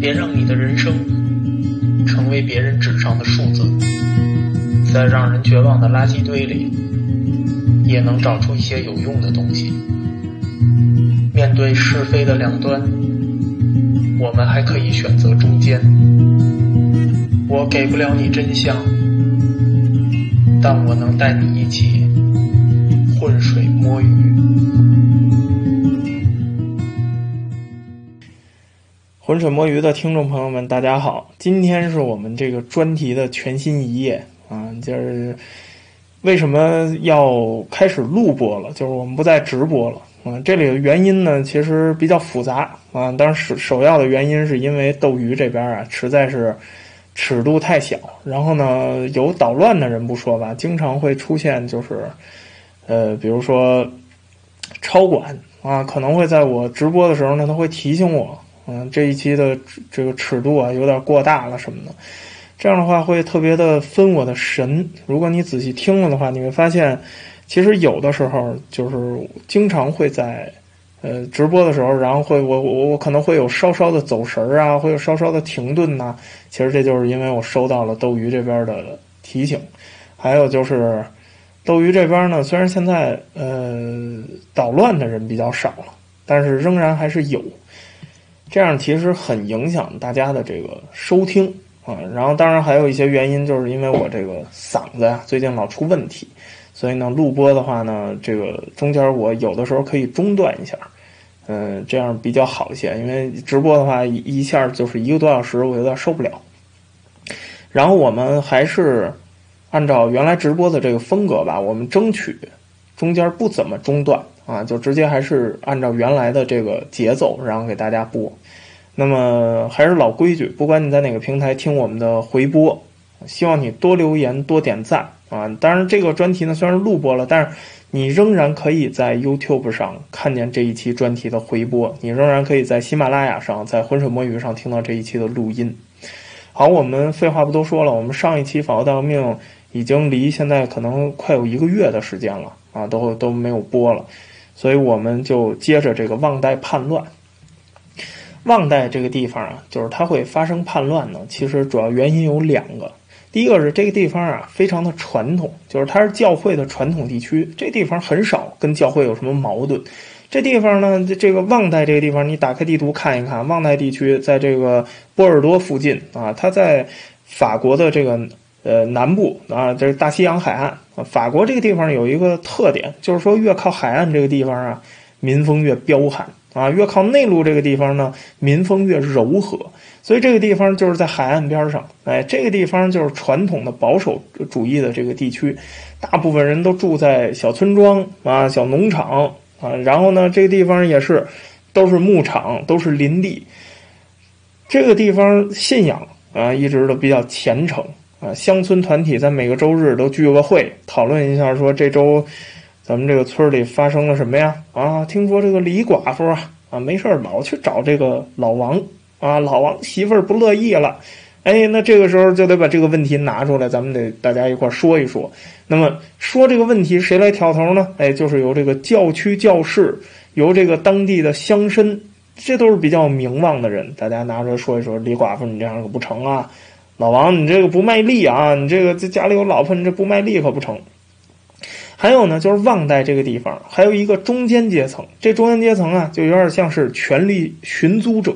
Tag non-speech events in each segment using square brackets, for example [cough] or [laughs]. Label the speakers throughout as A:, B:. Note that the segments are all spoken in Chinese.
A: 别让你的人生成为别人纸上的数字，在让人绝望的垃圾堆里，也能找出一些有用的东西。面对是非的两端，我们还可以选择中间。我给不了你真相，但我能带你一起浑水摸鱼。浑水摸鱼的听众朋友们，大家好！今天是我们这个专题的全新一页啊，就是为什么要开始录播了？就是我们不再直播了啊。这里的原因呢，其实比较复杂啊。当然首首要的原因是因为斗鱼这边啊，实在是尺度太小，然后呢，有捣乱的人不说吧，经常会出现就是呃，比如说超管啊，可能会在我直播的时候呢，他会提醒我。嗯，这一期的这个尺度啊，有点过大了什么的，这样的话会特别的分我的神。如果你仔细听了的话，你会发现，其实有的时候就是经常会在呃直播的时候，然后会我我我可能会有稍稍的走神儿啊，会有稍稍的停顿呐。其实这就是因为我收到了斗鱼这边的提醒。还有就是斗鱼这边呢，虽然现在呃捣乱的人比较少了，但是仍然还是有。这样其实很影响大家的这个收听啊，然后当然还有一些原因，就是因为我这个嗓子呀最近老出问题，所以呢录播的话呢，这个中间我有的时候可以中断一下，嗯，这样比较好一些，因为直播的话一下就是一个多小时，我有点受不了。然后我们还是按照原来直播的这个风格吧，我们争取中间不怎么中断。啊，就直接还是按照原来的这个节奏，然后给大家播。那么还是老规矩，不管你在哪个平台听我们的回播，希望你多留言、多点赞啊。当然，这个专题呢虽然录播了，但是你仍然可以在 YouTube 上看见这一期专题的回播，你仍然可以在喜马拉雅上、在浑水摸鱼上听到这一期的录音。好，我们废话不多说了，我们上一期《法国大革命》已经离现在可能快有一个月的时间了啊，都都没有播了。所以我们就接着这个旺代叛乱。旺代这个地方啊，就是它会发生叛乱呢。其实主要原因有两个。第一个是这个地方啊，非常的传统，就是它是教会的传统地区。这地方很少跟教会有什么矛盾。这地方呢，这个旺代这个地方，你打开地图看一看，旺代地区在这个波尔多附近啊，它在法国的这个。呃，南部啊，这是大西洋海岸啊。法国这个地方有一个特点，就是说越靠海岸这个地方啊，民风越彪悍啊；越靠内陆这个地方呢，民风越柔和。所以这个地方就是在海岸边上，哎，这个地方就是传统的保守主义的这个地区，大部分人都住在小村庄啊、小农场啊。然后呢，这个地方也是都是牧场，都是林地。这个地方信仰啊，一直都比较虔诚。啊，乡村团体在每个周日都聚个会，讨论一下，说这周咱们这个村里发生了什么呀？啊，听说这个李寡妇啊，啊，没事老去找这个老王啊，老王媳妇儿不乐意了，哎，那这个时候就得把这个问题拿出来，咱们得大家一块说一说。那么说这个问题谁来挑头呢？哎，就是由这个教区教士，由这个当地的乡绅，这都是比较名望的人，大家拿出来说一说。李寡妇，你这样可不成啊！老王，你这个不卖力啊！你这个这家里有老婆，你这不卖力可不成。还有呢，就是旺代这个地方，还有一个中间阶层。这中间阶层啊，就有点像是权力寻租者，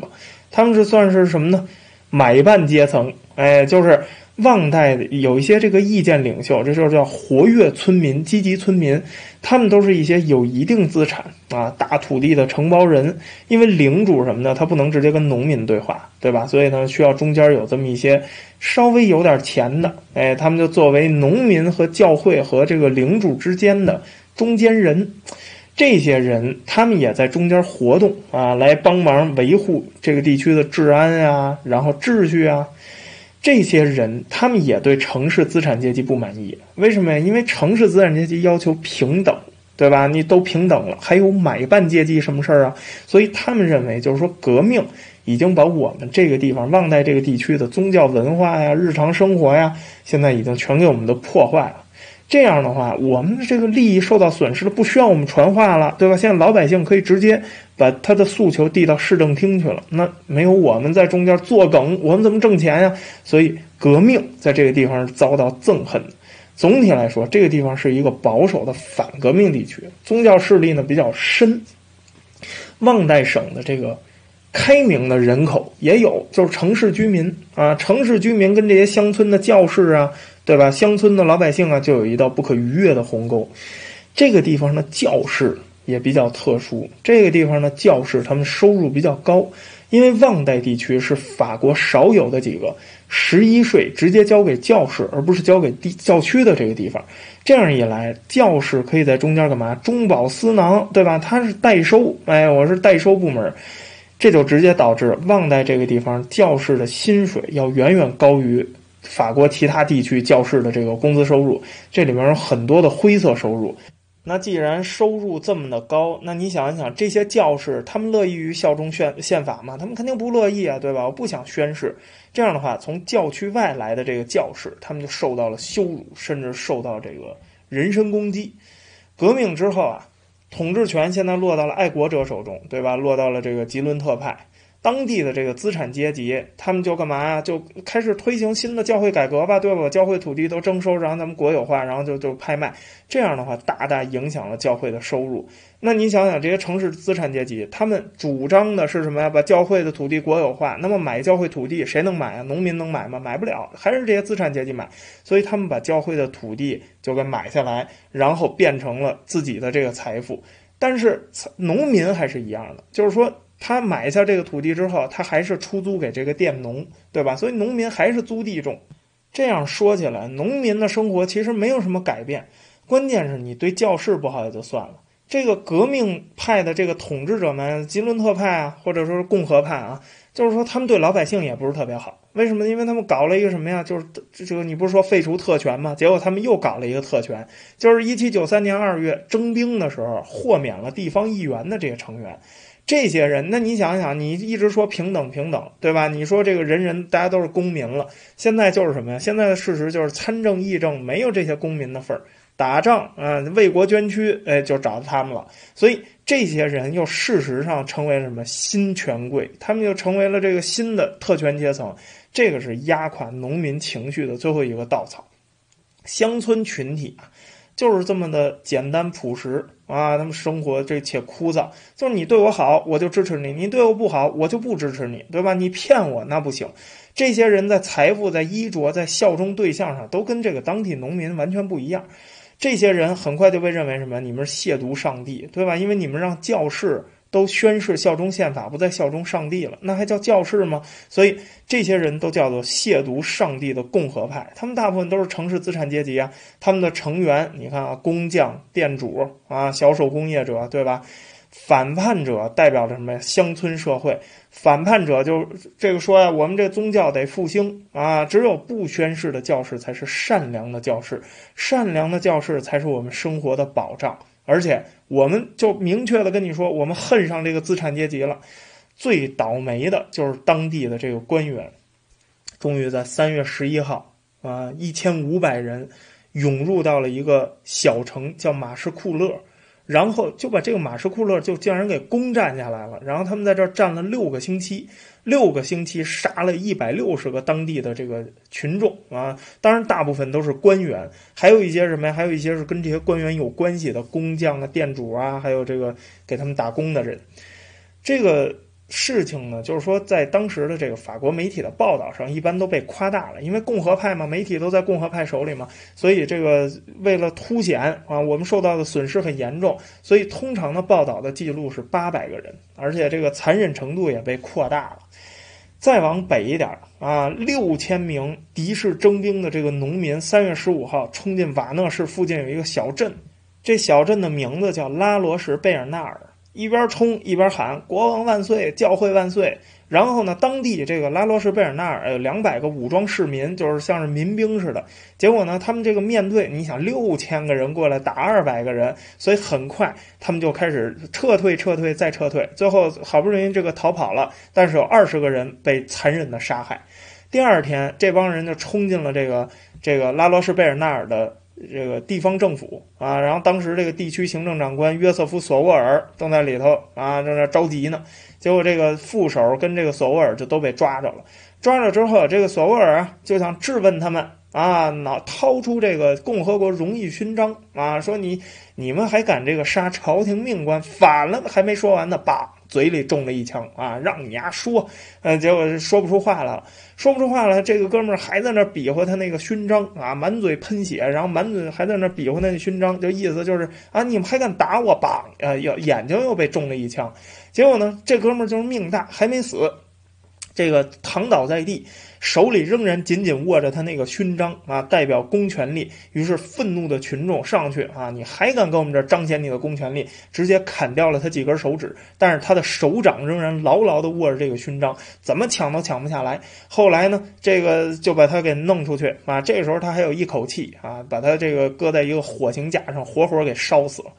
A: 他们是算是什么呢？买办阶层，哎，就是。旺代有一些这个意见领袖，这就叫活跃村民、积极村民，他们都是一些有一定资产啊、大土地的承包人。因为领主什么的，他不能直接跟农民对话，对吧？所以呢，需要中间有这么一些稍微有点钱的，哎，他们就作为农民和教会和这个领主之间的中间人。这些人他们也在中间活动啊，来帮忙维护这个地区的治安呀，然后秩序啊。这些人，他们也对城市资产阶级不满意。为什么呀？因为城市资产阶级要求平等，对吧？你都平等了，还有买办阶级什么事儿啊？所以他们认为，就是说革命已经把我们这个地方旺代这个地区的宗教文化呀、日常生活呀，现在已经全给我们都破坏了。这样的话，我们的这个利益受到损失了，不需要我们传话了，对吧？现在老百姓可以直接把他的诉求递到市政厅去了，那没有我们在中间作梗，我们怎么挣钱呀？所以革命在这个地方遭到憎恨。总体来说，这个地方是一个保守的反革命地区，宗教势力呢比较深。旺代省的这个开明的人口也有，就是城市居民啊，城市居民跟这些乡村的教士啊。对吧？乡村的老百姓啊，就有一道不可逾越的鸿沟。这个地方的教士也比较特殊。这个地方的教士，他们收入比较高，因为旺代地区是法国少有的几个十一税直接交给教士，而不是交给地教区的这个地方。这样一来，教士可以在中间干嘛？中饱私囊，对吧？他是代收，哎，我是代收部门，这就直接导致旺代这个地方教士的薪水要远远高于。法国其他地区教士的这个工资收入，这里面有很多的灰色收入。那既然收入这么的高，那你想一想，这些教士他们乐意于效忠宪宪法吗？他们肯定不乐意啊，对吧？我不想宣誓。这样的话，从教区外来的这个教士，他们就受到了羞辱，甚至受到这个人身攻击。革命之后啊，统治权现在落到了爱国者手中，对吧？落到了这个吉伦特派。当地的这个资产阶级，他们就干嘛呀？就开始推行新的教会改革吧，对吧？教会土地都征收，然后咱们国有化，然后就就拍卖。这样的话，大大影响了教会的收入。那你想想，这些城市资产阶级，他们主张的是什么呀？把教会的土地国有化。那么买教会土地，谁能买啊？农民能买吗？买不了，还是这些资产阶级买。所以他们把教会的土地就给买下来，然后变成了自己的这个财富。但是农民还是一样的，就是说。他买下这个土地之后，他还是出租给这个佃农，对吧？所以农民还是租地种。这样说起来，农民的生活其实没有什么改变。关键是你对教士不好也就算了，这个革命派的这个统治者们，吉伦特派啊，或者说是共和派啊，就是说他们对老百姓也不是特别好。为什么？因为他们搞了一个什么呀？就是这个你不是说废除特权吗？结果他们又搞了一个特权，就是一七九三年二月征兵的时候，豁免了地方议员的这些成员。这些人，那你想想，你一直说平等平等，对吧？你说这个人人大家都是公民了，现在就是什么呀？现在的事实就是参政议政没有这些公民的份儿，打仗啊，为国捐躯，哎，就找到他们了。所以这些人又事实上成为了什么新权贵？他们就成为了这个新的特权阶层。这个是压垮农民情绪的最后一个稻草。乡村群体啊。就是这么的简单朴实啊！他们生活这且枯燥，就是你对我好，我就支持你；你对我不好，我就不支持你，对吧？你骗我那不行。这些人在财富、在衣着、在效忠对象上，都跟这个当地农民完全不一样。这些人很快就被认为什么？你们亵渎上帝，对吧？因为你们让教士。都宣誓效忠宪法，不再效忠上帝了，那还叫教士吗？所以这些人都叫做亵渎上帝的共和派。他们大部分都是城市资产阶级啊，他们的成员，你看啊，工匠、店主啊，小手工业者，对吧？反叛者代表着什么呀？乡村社会。反叛者就这个说呀，我们这宗教得复兴啊，只有不宣誓的教士才是善良的教士，善良的教士才是我们生活的保障。而且，我们就明确的跟你说，我们恨上这个资产阶级了。最倒霉的就是当地的这个官员。终于在三月十一号，啊，一千五百人涌入到了一个小城，叫马什库勒。然后就把这个马什库勒就竟然给攻占下来了，然后他们在这儿站了六个星期，六个星期杀了一百六十个当地的这个群众啊，当然大部分都是官员，还有一些什么呀？还有一些是跟这些官员有关系的工匠啊、店主啊，还有这个给他们打工的人，这个。事情呢，就是说，在当时的这个法国媒体的报道上，一般都被夸大了，因为共和派嘛，媒体都在共和派手里嘛，所以这个为了凸显啊，我们受到的损失很严重，所以通常的报道的记录是八百个人，而且这个残忍程度也被扩大了。再往北一点啊，六千名敌视征兵的这个农民，三月十五号冲进瓦讷市附近有一个小镇，这小镇的名字叫拉罗什贝尔纳尔。一边冲一边喊“国王万岁，教会万岁”。然后呢，当地这个拉罗什贝尔纳尔有两百个武装市民，就是像是民兵似的。结果呢，他们这个面对你想六千个人过来打二百个人，所以很快他们就开始撤退、撤退再撤退。最后好不容易这个逃跑了，但是有二十个人被残忍的杀害。第二天，这帮人就冲进了这个这个拉罗什贝尔纳尔的这个地方政府啊，然后当时这个地区行政长官约瑟夫·索沃尔正在里头啊，正在着急呢。结果这个副手跟这个索沃尔就都被抓着了。抓着之后，这个索沃尔啊就想质问他们啊，脑掏出这个共和国荣誉勋章啊，说你你们还敢这个杀朝廷命官，反了！还没说完呢，叭，嘴里中了一枪啊，让你丫说，呃，结果说不出话来了。说不出话来，这个哥们儿还在那比划他那个勋章啊，满嘴喷血，然后满嘴还在那比划那个勋章，就意思就是啊，你们还敢打我吧？啊，要眼睛又被中了一枪，结果呢，这哥们儿就是命大，还没死。这个躺倒在地，手里仍然紧紧握着他那个勋章啊，代表公权力。于是愤怒的群众上去啊，你还敢跟我们这彰显你的公权力？直接砍掉了他几根手指，但是他的手掌仍然牢牢地握着这个勋章，怎么抢都抢不下来。后来呢，这个就把他给弄出去啊。这时候他还有一口气啊，把他这个搁在一个火刑架上，活活给烧死了。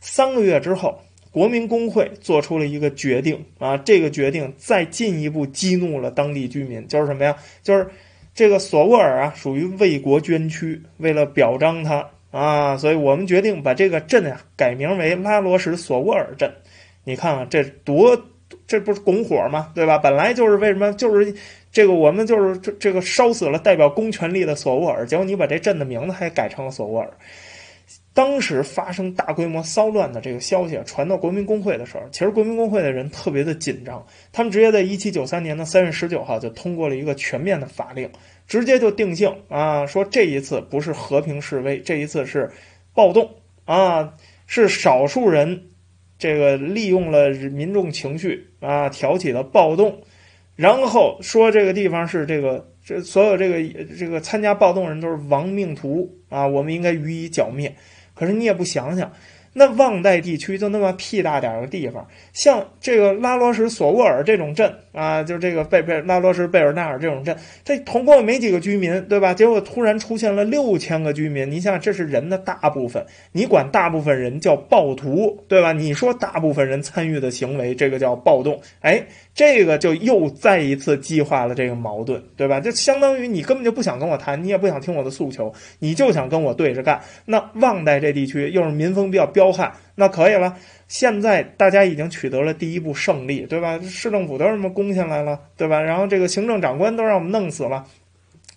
A: 三个月之后。国民工会做出了一个决定啊，这个决定再进一步激怒了当地居民，就是什么呀？就是这个索沃尔啊，属于为国捐躯，为了表彰他啊，所以我们决定把这个镇啊改名为拉罗什索沃尔镇。你看看这多，这不是拱火吗？对吧？本来就是为什么？就是这个我们就是这这个烧死了代表公权力的索沃尔，结果你把这镇的名字还改成了索沃尔。当时发生大规模骚乱的这个消息传到国民工会的时候，其实国民工会的人特别的紧张，他们直接在一七九三年的三月十九号就通过了一个全面的法令，直接就定性啊，说这一次不是和平示威，这一次是暴动啊，是少数人这个利用了民众情绪啊，挑起了暴动，然后说这个地方是这个这所有这个这个参加暴动人都是亡命徒啊，我们应该予以剿灭。可是你也不想想。那旺代地区就那么屁大点儿的地方，像这个拉罗什索沃尔这种镇啊，就这个贝贝拉罗什贝尔纳尔这种镇，这总共没几个居民，对吧？结果突然出现了六千个居民，你想这是人的大部分，你管大部分人叫暴徒，对吧？你说大部分人参与的行为，这个叫暴动，哎，这个就又再一次激化了这个矛盾，对吧？就相当于你根本就不想跟我谈，你也不想听我的诉求，你就想跟我对着干。那旺代这地区又是民风比较彪。彪悍，那可以了。现在大家已经取得了第一步胜利，对吧？市政府都这么攻下来了，对吧？然后这个行政长官都让我们弄死了。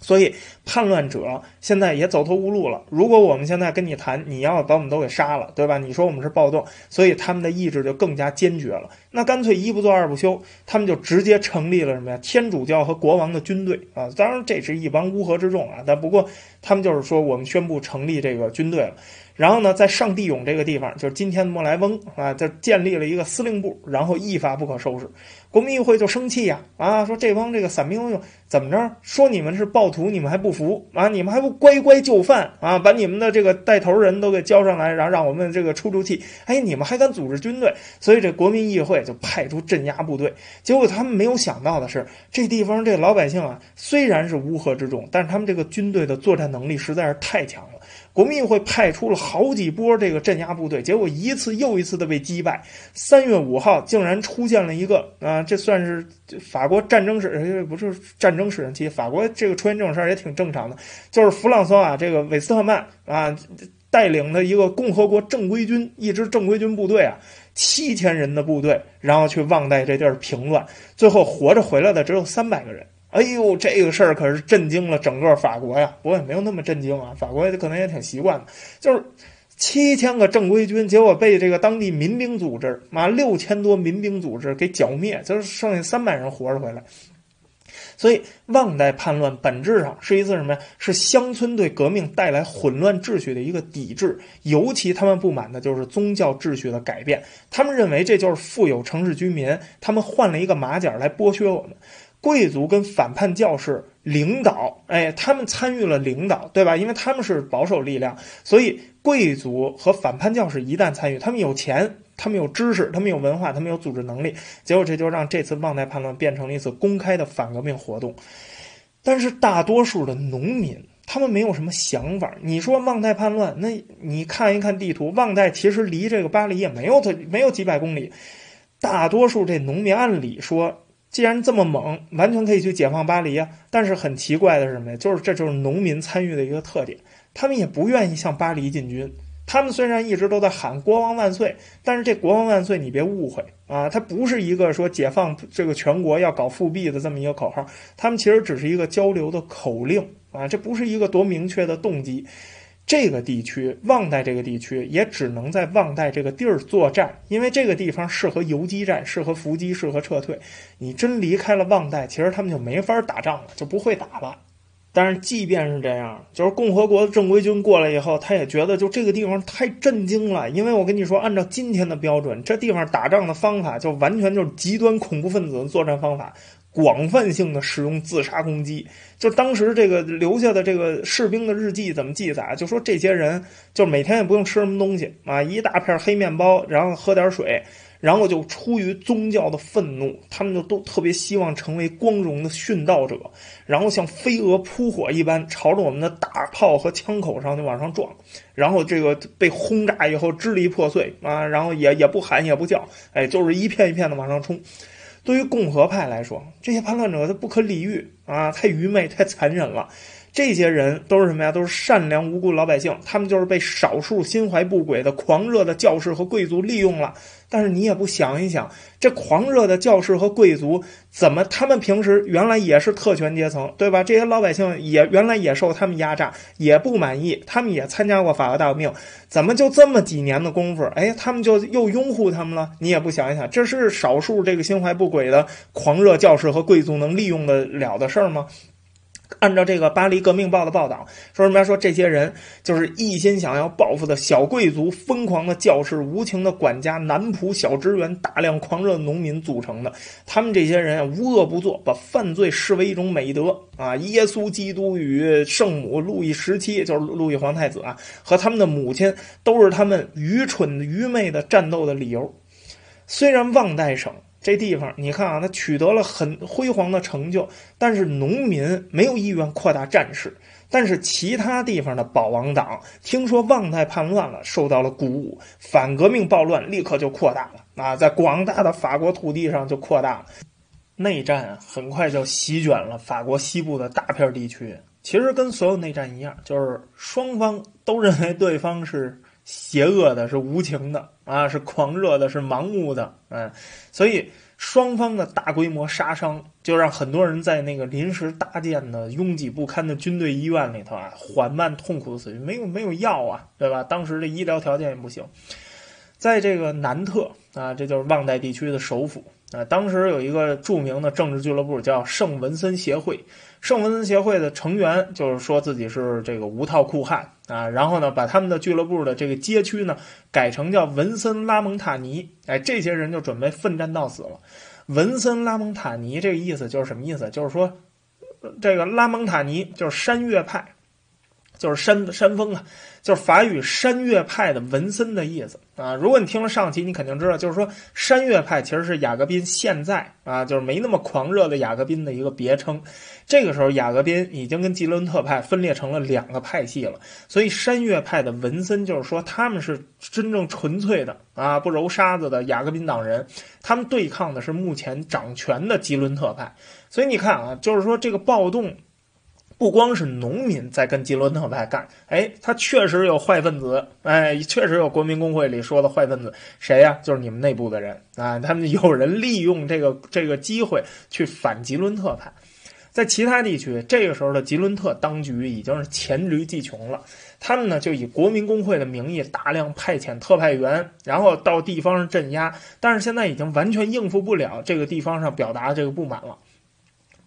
A: 所以叛乱者现在也走投无路了。如果我们现在跟你谈，你要把我们都给杀了，对吧？你说我们是暴动，所以他们的意志就更加坚决了。那干脆一不做二不休，他们就直接成立了什么呀？天主教和国王的军队啊！当然这是一帮乌合之众啊，但不过他们就是说，我们宣布成立这个军队了。然后呢，在上地勇这个地方，就是今天的莫莱翁啊，就建立了一个司令部，然后一发不可收拾。国民议会就生气呀，啊，说这帮这个散兵游勇怎么着？说你们是暴徒，你们还不服啊？你们还不乖乖就范啊？把你们的这个带头人都给交上来，然后让我们这个出出气。哎，你们还敢组织军队？所以这国民议会就派出镇压部队。结果他们没有想到的是，这地方这老百姓啊，虽然是乌合之众，但是他们这个军队的作战能力实在是太强了。国民议会派出了好几波这个镇压部队，结果一次又一次的被击败。三月五号，竟然出现了一个啊，这算是法国战争史，不是战争史上期，法国这个出现这种事儿也挺正常的。就是弗朗索瓦这个韦斯特曼啊带领的一个共和国正规军，一支正规军部队啊，七千人的部队，然后去旺代这地儿平乱，最后活着回来的只有三百个人。哎呦，这个事儿可是震惊了整个法国呀！不过也没有那么震惊啊，法国可能也挺习惯的。就是七千个正规军，结果被这个当地民兵组织，妈六千多民兵组织给剿灭，就是剩下三百人活着回来。所以，旺代叛乱本质上是一次什么呀？是乡村对革命带来混乱秩序的一个抵制，尤其他们不满的就是宗教秩序的改变。他们认为这就是富有城市居民，他们换了一个马甲来剥削我们。贵族跟反叛教士领导，哎，他们参与了领导，对吧？因为他们是保守力量，所以贵族和反叛教士一旦参与，他们有钱，他们有知识，他们有文化，他们有组织能力，结果这就让这次旺代叛乱变成了一次公开的反革命活动。但是大多数的农民，他们没有什么想法。你说旺代叛乱，那你看一看地图，旺代其实离这个巴黎也没有它没有几百公里，大多数这农民按理说。既然这么猛，完全可以去解放巴黎啊！但是很奇怪的是什么呀？就是这就是农民参与的一个特点。他们也不愿意向巴黎进军。他们虽然一直都在喊“国王万岁”，但是这“国王万岁”你别误会啊，它不是一个说解放这个全国要搞复辟的这么一个口号，他们其实只是一个交流的口令啊，这不是一个多明确的动机。这个地区，旺代这个地区也只能在旺代这个地儿作战，因为这个地方适合游击战，适合伏击，适合撤退。你真离开了旺代，其实他们就没法打仗了，就不会打了。但是即便是这样，就是共和国的正规军过来以后，他也觉得就这个地方太震惊了，因为我跟你说，按照今天的标准，这地方打仗的方法就完全就是极端恐怖分子的作战方法。广泛性的使用自杀攻击，就当时这个留下的这个士兵的日记怎么记载？就说这些人就每天也不用吃什么东西啊，一大片黑面包，然后喝点水，然后就出于宗教的愤怒，他们就都特别希望成为光荣的殉道者，然后像飞蛾扑火一般朝着我们的大炮和枪口上就往上撞，然后这个被轰炸以后支离破碎啊，然后也也不喊也不叫，哎，就是一片一片的往上冲。对于共和派来说，这些叛乱者他不可理喻啊，太愚昧、太残忍了。这些人都是什么呀？都是善良无辜老百姓，他们就是被少数心怀不轨的狂热的教士和贵族利用了。但是你也不想一想，这狂热的教士和贵族怎么？他们平时原来也是特权阶层，对吧？这些老百姓也原来也受他们压榨，也不满意，他们也参加过法国大革命，怎么就这么几年的功夫，哎，他们就又拥护他们了？你也不想一想，这是少数这个心怀不轨的狂热教士和贵族能利用得了的事儿吗？按照这个《巴黎革命报》的报道，说什么？说这些人就是一心想要报复的小贵族、疯狂的教士、无情的管家、男仆、小职员、大量狂热农民组成的。他们这些人无恶不作，把犯罪视为一种美德啊！耶稣基督与圣母路易十七，就是路易皇太子啊，和他们的母亲，都是他们愚蠢、愚昧的战斗的理由。虽然旺代省。这地方，你看啊，他取得了很辉煌的成就，但是农民没有意愿扩大战事。但是其他地方的保王党听说旺代叛乱了，受到了鼓舞，反革命暴乱立刻就扩大了啊，在广大的法国土地上就扩大了。内战很快就席卷了法国西部的大片地区。其实跟所有内战一样，就是双方都认为对方是。邪恶的是无情的啊，是狂热的，是盲目的，嗯，所以双方的大规模杀伤，就让很多人在那个临时搭建的拥挤不堪的军队医院里头啊，缓慢痛苦的死去，没有没有药啊，对吧？当时的医疗条件也不行，在这个南特啊，这就是旺代地区的首府。啊，当时有一个著名的政治俱乐部叫圣文森协会，圣文森协会的成员就是说自己是这个无套酷汉啊，然后呢，把他们的俱乐部的这个街区呢改成叫文森拉蒙塔尼，哎，这些人就准备奋战到死了。文森拉蒙塔尼这个意思就是什么意思？就是说，这个拉蒙塔尼就是山岳派。就是山山峰啊，就是法语山岳派的文森的意思啊。如果你听了上期，你肯定知道，就是说山岳派其实是雅各宾现在啊，就是没那么狂热的雅各宾的一个别称。这个时候，雅各宾已经跟吉伦特派分裂成了两个派系了。所以山岳派的文森就是说他们是真正纯粹的啊，不揉沙子的雅各宾党人，他们对抗的是目前掌权的吉伦特派。所以你看啊，就是说这个暴动。不光是农民在跟吉伦特派干，哎，他确实有坏分子，哎，确实有国民工会里说的坏分子，谁呀？就是你们内部的人啊，他们有人利用这个这个机会去反吉伦特派。在其他地区，这个时候的吉伦特当局已经是黔驴技穷了，他们呢就以国民工会的名义大量派遣特派员，然后到地方上镇压，但是现在已经完全应付不了这个地方上表达的这个不满了。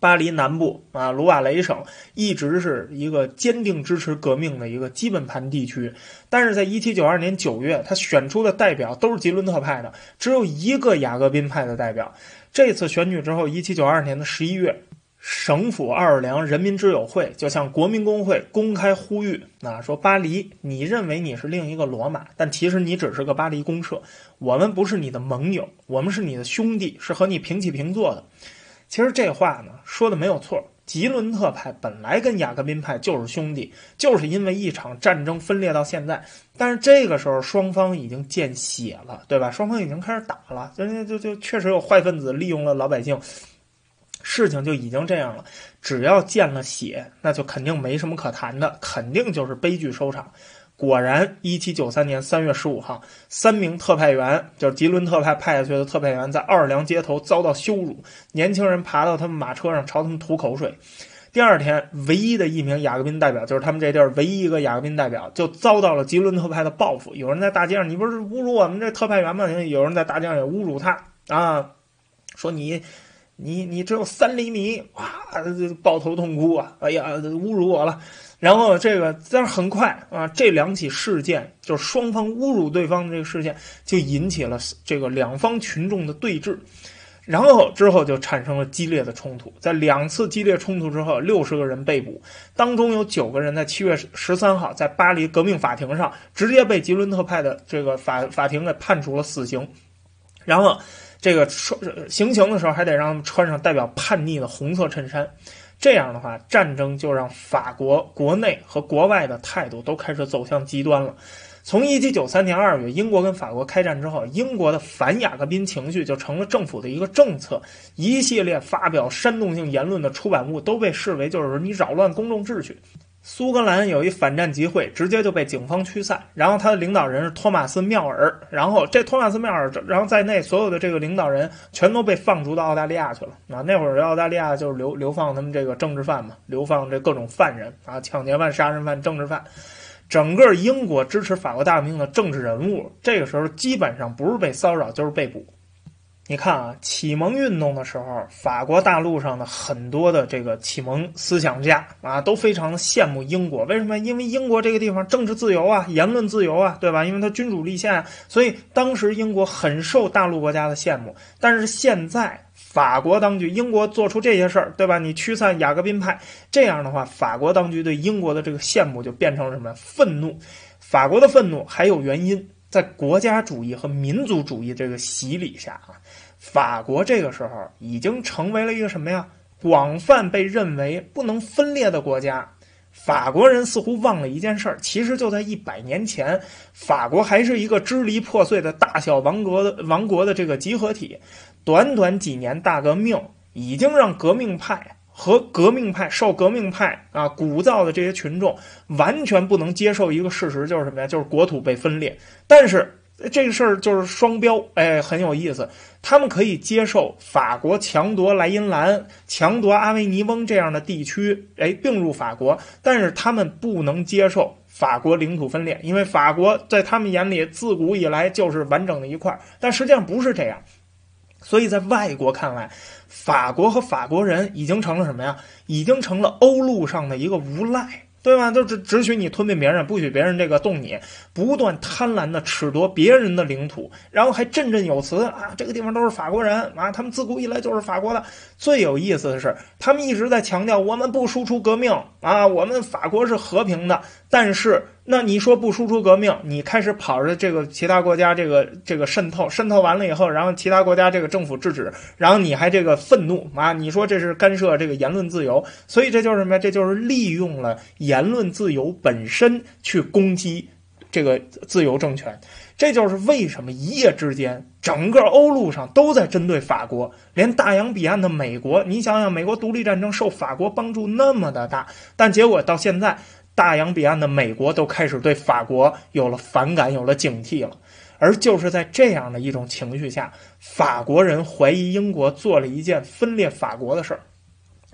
A: 巴黎南部啊，卢瓦雷省一直是一个坚定支持革命的一个基本盘地区，但是在一七九二年九月，他选出的代表都是吉伦特派的，只有一个雅各宾派的代表。这次选举之后，一七九二年的十一月，省府奥尔良人民之友会就向国民工会公开呼吁啊，说巴黎，你认为你是另一个罗马，但其实你只是个巴黎公社，我们不是你的盟友，我们是你的兄弟，是和你平起平坐的。其实这话呢说的没有错，吉伦特派本来跟雅各宾派就是兄弟，就是因为一场战争分裂到现在。但是这个时候双方已经见血了，对吧？双方已经开始打了，人家就就确实有坏分子利用了老百姓，事情就已经这样了。只要见了血，那就肯定没什么可谈的，肯定就是悲剧收场。果然，一七九三年三月十五号，三名特派员，就是吉伦特派派下去的特派员，在奥尔良街头遭到羞辱。年轻人爬到他们马车上，朝他们吐口水。第二天，唯一的一名雅各宾代表，就是他们这地儿唯一一个雅各宾代表，就遭到了吉伦特派的报复。有人在大街上，你不是侮辱我们这特派员吗？有人在大街上也侮辱他啊，说你，你，你只有三厘米，哇，抱头痛哭啊！哎呀，侮辱我了。然后这个，但是很快啊，这两起事件就是双方侮辱对方的这个事件，就引起了这个两方群众的对峙，然后之后就产生了激烈的冲突。在两次激烈冲突之后，六十个人被捕，当中有九个人在七月十三号在巴黎革命法庭上直接被吉伦特派的这个法法庭给判处了死刑，然后这个行刑的时候还得让他们穿上代表叛逆的红色衬衫。这样的话，战争就让法国国内和国外的态度都开始走向极端了。从一七九三年二月，英国跟法国开战之后，英国的反雅各宾情绪就成了政府的一个政策，一系列发表煽动性言论的出版物都被视为就是你扰乱公众秩序。苏格兰有一反战集会，直接就被警方驱散。然后他的领导人是托马斯缪尔。然后这托马斯缪尔，然后在内所有的这个领导人全都被放逐到澳大利亚去了。啊，那会儿澳大利亚就是流流放他们这个政治犯嘛，流放这各种犯人啊，抢劫犯、杀人犯、政治犯。整个英国支持法国大革命的政治人物，这个时候基本上不是被骚扰就是被捕。你看啊，启蒙运动的时候，法国大陆上的很多的这个启蒙思想家啊，都非常羡慕英国。为什么？因为英国这个地方政治自由啊，言论自由啊，对吧？因为它君主立宪啊，所以当时英国很受大陆国家的羡慕。但是现在，法国当局，英国做出这些事儿，对吧？你驱散雅各宾派，这样的话，法国当局对英国的这个羡慕就变成了什么？愤怒。法国的愤怒还有原因。在国家主义和民族主义这个洗礼下啊，法国这个时候已经成为了一个什么呀？广泛被认为不能分裂的国家。法国人似乎忘了一件事儿，其实就在一百年前，法国还是一个支离破碎的大小王国的王国的这个集合体。短短几年大革命，已经让革命派。和革命派受革命派啊鼓噪的这些群众完全不能接受一个事实，就是什么呀？就是国土被分裂。但是这个事儿就是双标，哎，很有意思。他们可以接受法国强夺莱茵兰、强夺阿维尼翁这样的地区，哎，并入法国，但是他们不能接受法国领土分裂，因为法国在他们眼里自古以来就是完整的一块。但实际上不是这样。所以在外国看来，法国和法国人已经成了什么呀？已经成了欧陆上的一个无赖。对吧？都只只许你吞并别人，不许别人这个动你，不断贪婪的褫夺别人的领土，然后还振振有词啊！这个地方都是法国人啊，他们自古以来就是法国的。最有意思的是，他们一直在强调我们不输出革命啊，我们法国是和平的。但是，那你说不输出革命，你开始跑着这个其他国家这个这个渗透，渗透完了以后，然后其他国家这个政府制止，然后你还这个愤怒啊？你说这是干涉这个言论自由？所以这就是什么？这就是利用了。言论自由本身去攻击这个自由政权，这就是为什么一夜之间整个欧陆上都在针对法国，连大洋彼岸的美国，你想想，美国独立战争受法国帮助那么的大，但结果到现在，大洋彼岸的美国都开始对法国有了反感，有了警惕了。而就是在这样的一种情绪下，法国人怀疑英国做了一件分裂法国的事儿，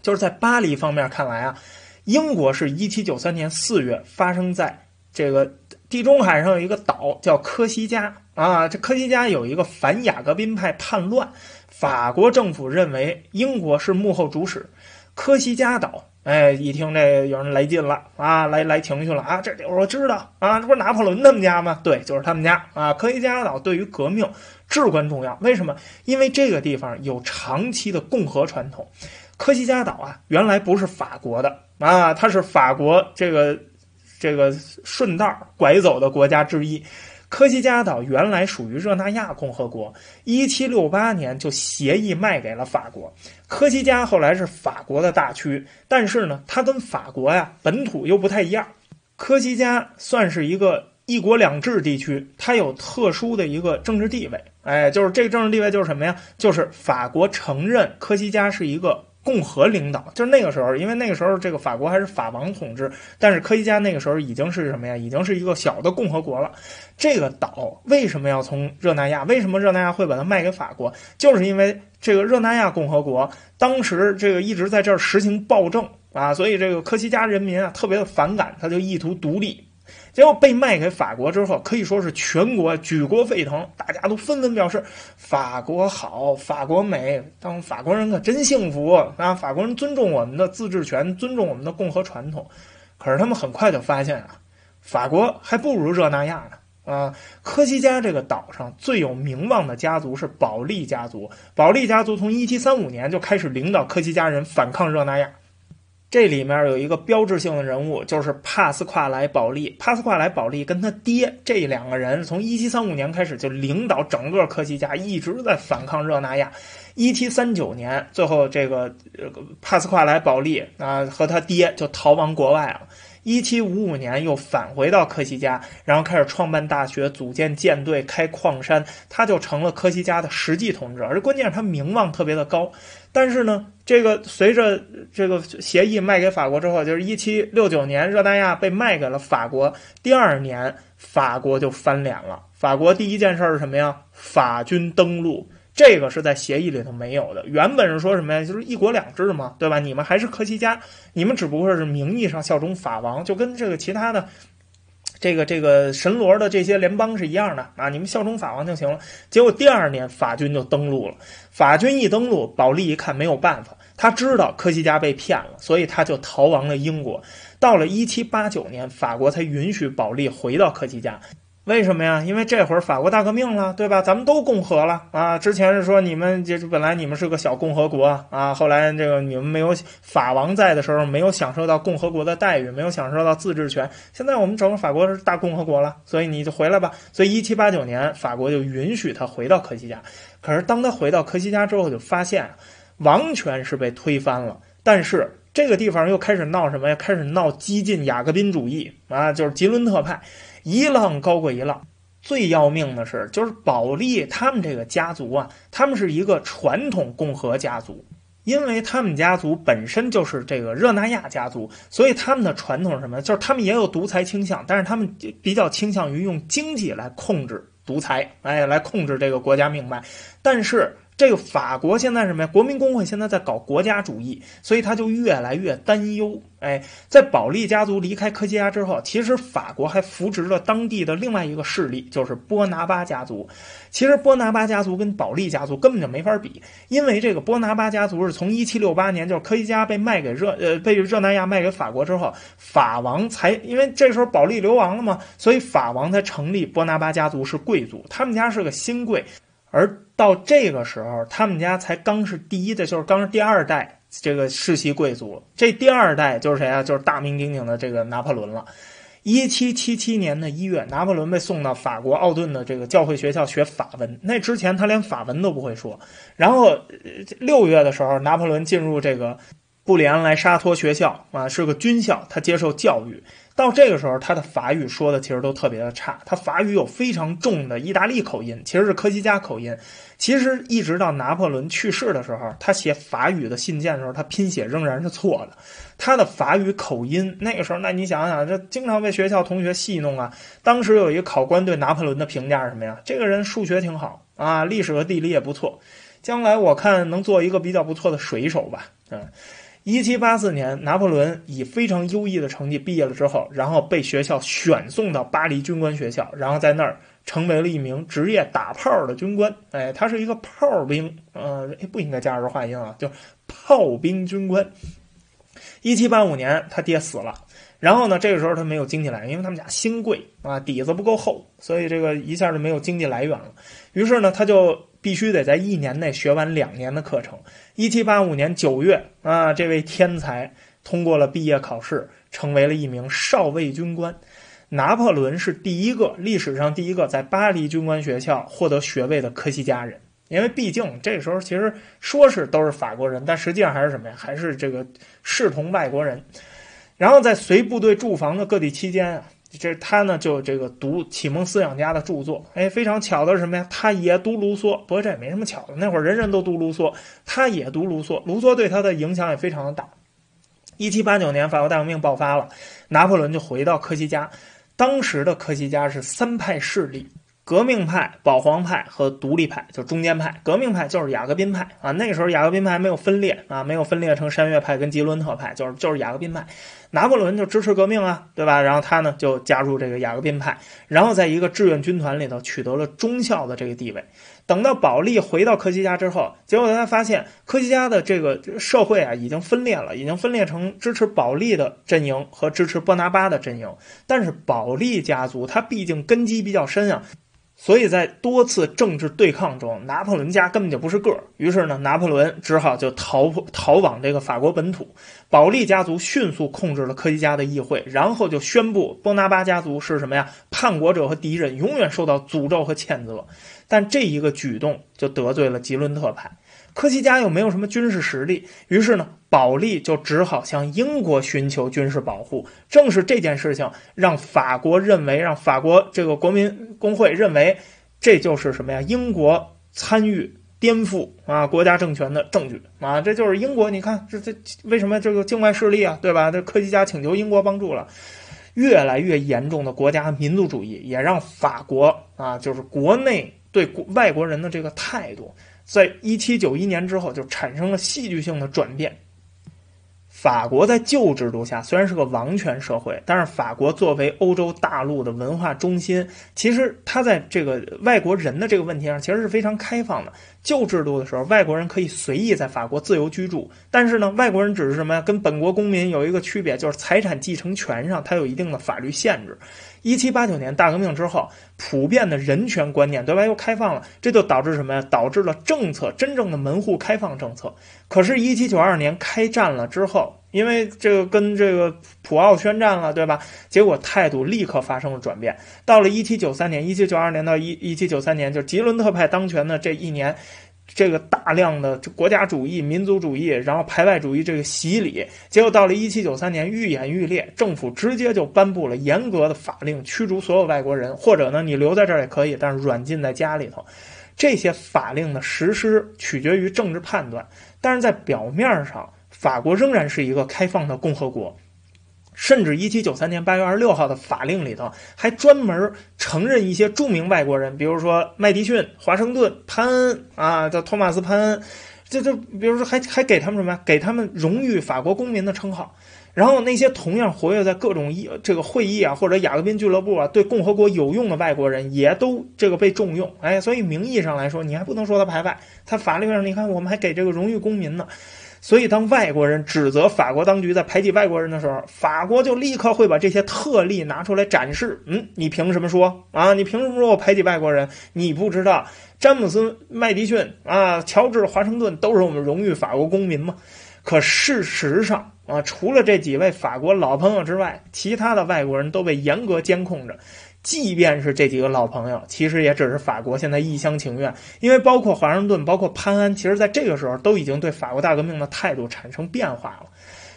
A: 就是在巴黎方面看来啊。英国是一七九三年四月发生在这个地中海上有一个岛叫科西嘉啊，这科西嘉有一个反雅各宾派叛乱，法国政府认为英国是幕后主使。科西嘉岛，哎，一听这有人来劲了啊，来来情绪了啊，这我知道啊，这不是拿破仑他们家吗？对，就是他们家啊。科西嘉岛对于革命至关重要，为什么？因为这个地方有长期的共和传统。科西嘉岛啊，原来不是法国的啊，它是法国这个这个顺道拐走的国家之一。科西嘉岛原来属于热那亚共和国，一七六八年就协议卖给了法国。科西嘉后来是法国的大区，但是呢，它跟法国呀本土又不太一样。科西嘉算是一个一国两制地区，它有特殊的一个政治地位。哎，就是这个政治地位就是什么呀？就是法国承认科西嘉是一个。共和领导，就是那个时候，因为那个时候这个法国还是法王统治，但是科西嘉那个时候已经是什么呀？已经是一个小的共和国了。这个岛为什么要从热那亚？为什么热那亚会把它卖给法国？就是因为这个热那亚共和国当时这个一直在这儿实行暴政啊，所以这个科西嘉人民啊特别的反感，他就意图独立。结果被卖给法国之后，可以说是全国举国沸腾，大家都纷纷表示法国好，法国美，当法国人可真幸福啊！法国人尊重我们的自治权，尊重我们的共和传统。可是他们很快就发现啊，法国还不如热那亚呢啊！科西嘉这个岛上最有名望的家族是保利家族，保利家族从1735年就开始领导科西嘉人反抗热那亚。这里面有一个标志性的人物，就是帕斯夸莱·保利。帕斯夸莱·保利跟他爹这两个人，从1735年开始就领导整个科西嘉，一直在反抗热那亚。1739年，最后这个帕斯夸莱·保利啊和他爹就逃亡国外了。一七五五年又返回到科西嘉，然后开始创办大学、组建舰队、开矿山，他就成了科西嘉的实际统治。而关键是他名望特别的高。但是呢，这个随着这个协议卖给法国之后，就是一七六九年，热那亚被卖给了法国。第二年，法国就翻脸了。法国第一件事是什么呀？法军登陆。这个是在协议里头没有的。原本是说什么呀？就是一国两制嘛，对吧？你们还是科西嘉，你们只不过是名义上效忠法王，就跟这个其他的这个这个神罗的这些联邦是一样的啊。你们效忠法王就行了。结果第二年法军就登陆了。法军一登陆，保利一看没有办法，他知道科西嘉被骗了，所以他就逃亡了英国。到了一七八九年，法国才允许保利回到科西嘉。为什么呀？因为这会儿法国大革命了，对吧？咱们都共和了啊！之前是说你们就是本来你们是个小共和国啊，后来这个你们没有法王在的时候，没有享受到共和国的待遇，没有享受到自治权。现在我们整个法国是大共和国了，所以你就回来吧。所以一七八九年，法国就允许他回到科西嘉。可是当他回到科西嘉之后，就发现王权是被推翻了，但是这个地方又开始闹什么呀？开始闹激进雅各宾主义啊，就是吉伦特派。一浪高过一浪，最要命的是，就是保利他们这个家族啊，他们是一个传统共和家族，因为他们家族本身就是这个热那亚家族，所以他们的传统是什么？就是他们也有独裁倾向，但是他们比较倾向于用经济来控制独裁，哎，来控制这个国家命脉，但是。这个法国现在什么呀？国民工会现在在搞国家主义，所以他就越来越担忧。哎，在保利家族离开科西嘉之后，其实法国还扶植了当地的另外一个势力，就是波拿巴家族。其实波拿巴家族跟保利家族根本就没法比，因为这个波拿巴家族是从1768年，就是科西嘉被卖给热呃被热那亚卖给法国之后，法王才因为这时候保利流亡了嘛，所以法王才成立波拿巴家族是贵族，他们家是个新贵。而到这个时候，他们家才刚是第一的，就是刚是第二代这个世袭贵族。这第二代就是谁啊？就是大名鼎鼎的这个拿破仑了。一七七七年的一月，拿破仑被送到法国奥顿的这个教会学校学法文。那之前他连法文都不会说。然后六月的时候，拿破仑进入这个布里安莱沙托学校啊，是个军校，他接受教育。到这个时候，他的法语说的其实都特别的差，他法语有非常重的意大利口音，其实是科西嘉口音。其实一直到拿破仑去世的时候，他写法语的信件的时候，他拼写仍然是错的。他的法语口音，那个时候，那你想想，这经常被学校同学戏弄啊。当时有一个考官对拿破仑的评价是什么呀？这个人数学挺好啊，历史和地理也不错，将来我看能做一个比较不错的水手吧，嗯。一七八四年，拿破仑以非常优异的成绩毕业了之后，然后被学校选送到巴黎军官学校，然后在那儿成为了一名职业打炮的军官。哎，他是一个炮兵，呃，不应该加儿化音啊，就炮兵军官。一七八五年，他爹死了，然后呢，这个时候他没有经济来源，因为他们家新贵啊，底子不够厚，所以这个一下就没有经济来源了。于是呢，他就。必须得在一年内学完两年的课程。一七八五年九月啊，这位天才通过了毕业考试，成为了一名少尉军官。拿破仑是第一个历史上第一个在巴黎军官学校获得学位的科西嘉人。因为毕竟这时候其实说是都是法国人，但实际上还是什么呀？还是这个视同外国人。然后在随部队驻防的各地期间啊。这他呢就这个读启蒙思想家的著作，哎，非常巧的是什么呀？他也读卢梭，不过这也没什么巧的，那会儿人人都读卢梭，他也读卢梭，卢梭对他的影响也非常的大。一七八九年，法国大革命爆发了，拿破仑就回到科西嘉，当时的科西嘉是三派势力。革命派、保皇派和独立派，就中间派。革命派就是雅各宾派啊，那个时候雅各宾派还没有分裂啊，没有分裂成山岳派跟吉伦特派，就是就是雅各宾派。拿破仑就支持革命啊，对吧？然后他呢就加入这个雅各宾派，然后在一个志愿军团里头取得了中校的这个地位。等到保利回到科西嘉之后，结果他发现科西嘉的这个社会啊已经分裂了，已经分裂成支持保利的阵营和支持波拿巴的阵营。但是保利家族他毕竟根基比较深啊。所以在多次政治对抗中，拿破仑家根本就不是个儿。于是呢，拿破仑只好就逃逃往这个法国本土。保利家族迅速控制了科西嘉的议会，然后就宣布波拿巴家族是什么呀？叛国者和敌人，永远受到诅咒和谴责。但这一个举动就得罪了吉伦特派。科西嘉又没有什么军事实力，于是呢，保利就只好向英国寻求军事保护。正是这件事情，让法国认为，让法国这个国民工会认为，这就是什么呀？英国参与颠覆啊国家政权的证据啊！这就是英国，你看这这为什么这个境外势力啊，对吧？这科西嘉请求英国帮助了，越来越严重的国家民族主义，也让法国啊，就是国内对外国人的这个态度。在一七九一年之后，就产生了戏剧性的转变。法国在旧制度下虽然是个王权社会，但是法国作为欧洲大陆的文化中心，其实它在这个外国人的这个问题上其实是非常开放的。旧制度的时候，外国人可以随意在法国自由居住，但是呢，外国人只是什么呀？跟本国公民有一个区别，就是财产继承权上它有一定的法律限制。一七八九年大革命之后，普遍的人权观念对外又开放了，这就导致什么呀？导致了政策真正的门户开放政策。可是，一七九二年开战了之后，因为这个跟这个普奥宣战了，对吧？结果态度立刻发生了转变。到了一七九三年，一七九二年到一一七九三年，就是吉伦特派当权的这一年。这个大量的国家主义、民族主义，然后排外主义这个洗礼，结果到了一七九三年愈演愈烈，政府直接就颁布了严格的法令，驱逐所有外国人，或者呢你留在这儿也可以，但是软禁在家里头。这些法令的实施取决于政治判断，但是在表面上，法国仍然是一个开放的共和国。甚至一七九三年八月二十六号的法令里头，还专门承认一些著名外国人，比如说麦迪逊、华盛顿、潘恩啊，叫托马斯·潘恩，这这，比如说还还给他们什么呀？给他们荣誉法国公民的称号。然后那些同样活跃在各种议这个会议啊，或者雅各宾俱乐部啊，对共和国有用的外国人，也都这个被重用。哎，所以名义上来说，你还不能说他排外，他法律上你看，我们还给这个荣誉公民呢。所以，当外国人指责法国当局在排挤外国人的时候，法国就立刻会把这些特例拿出来展示。嗯，你凭什么说啊？你凭什么说我排挤外国人？你不知道詹姆斯·麦迪逊啊、乔治·华盛顿都是我们荣誉法国公民吗？可事实上啊，除了这几位法国老朋友之外，其他的外国人都被严格监控着。即便是这几个老朋友，其实也只是法国现在一厢情愿，因为包括华盛顿、包括潘安，其实在这个时候都已经对法国大革命的态度产生变化了。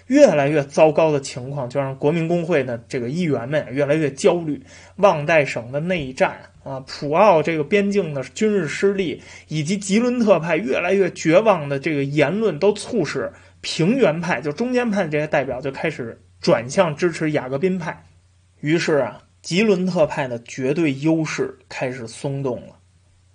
A: 越来越糟糕的情况，就让国民工会的这个议员们越来越焦虑。旺代省的内战啊，普奥这个边境的军事失利，以及吉伦特派越来越绝望的这个言论，都促使平原派就中间派这些代表就开始转向支持雅各宾派。于是啊。吉伦特派的绝对优势开始松动了。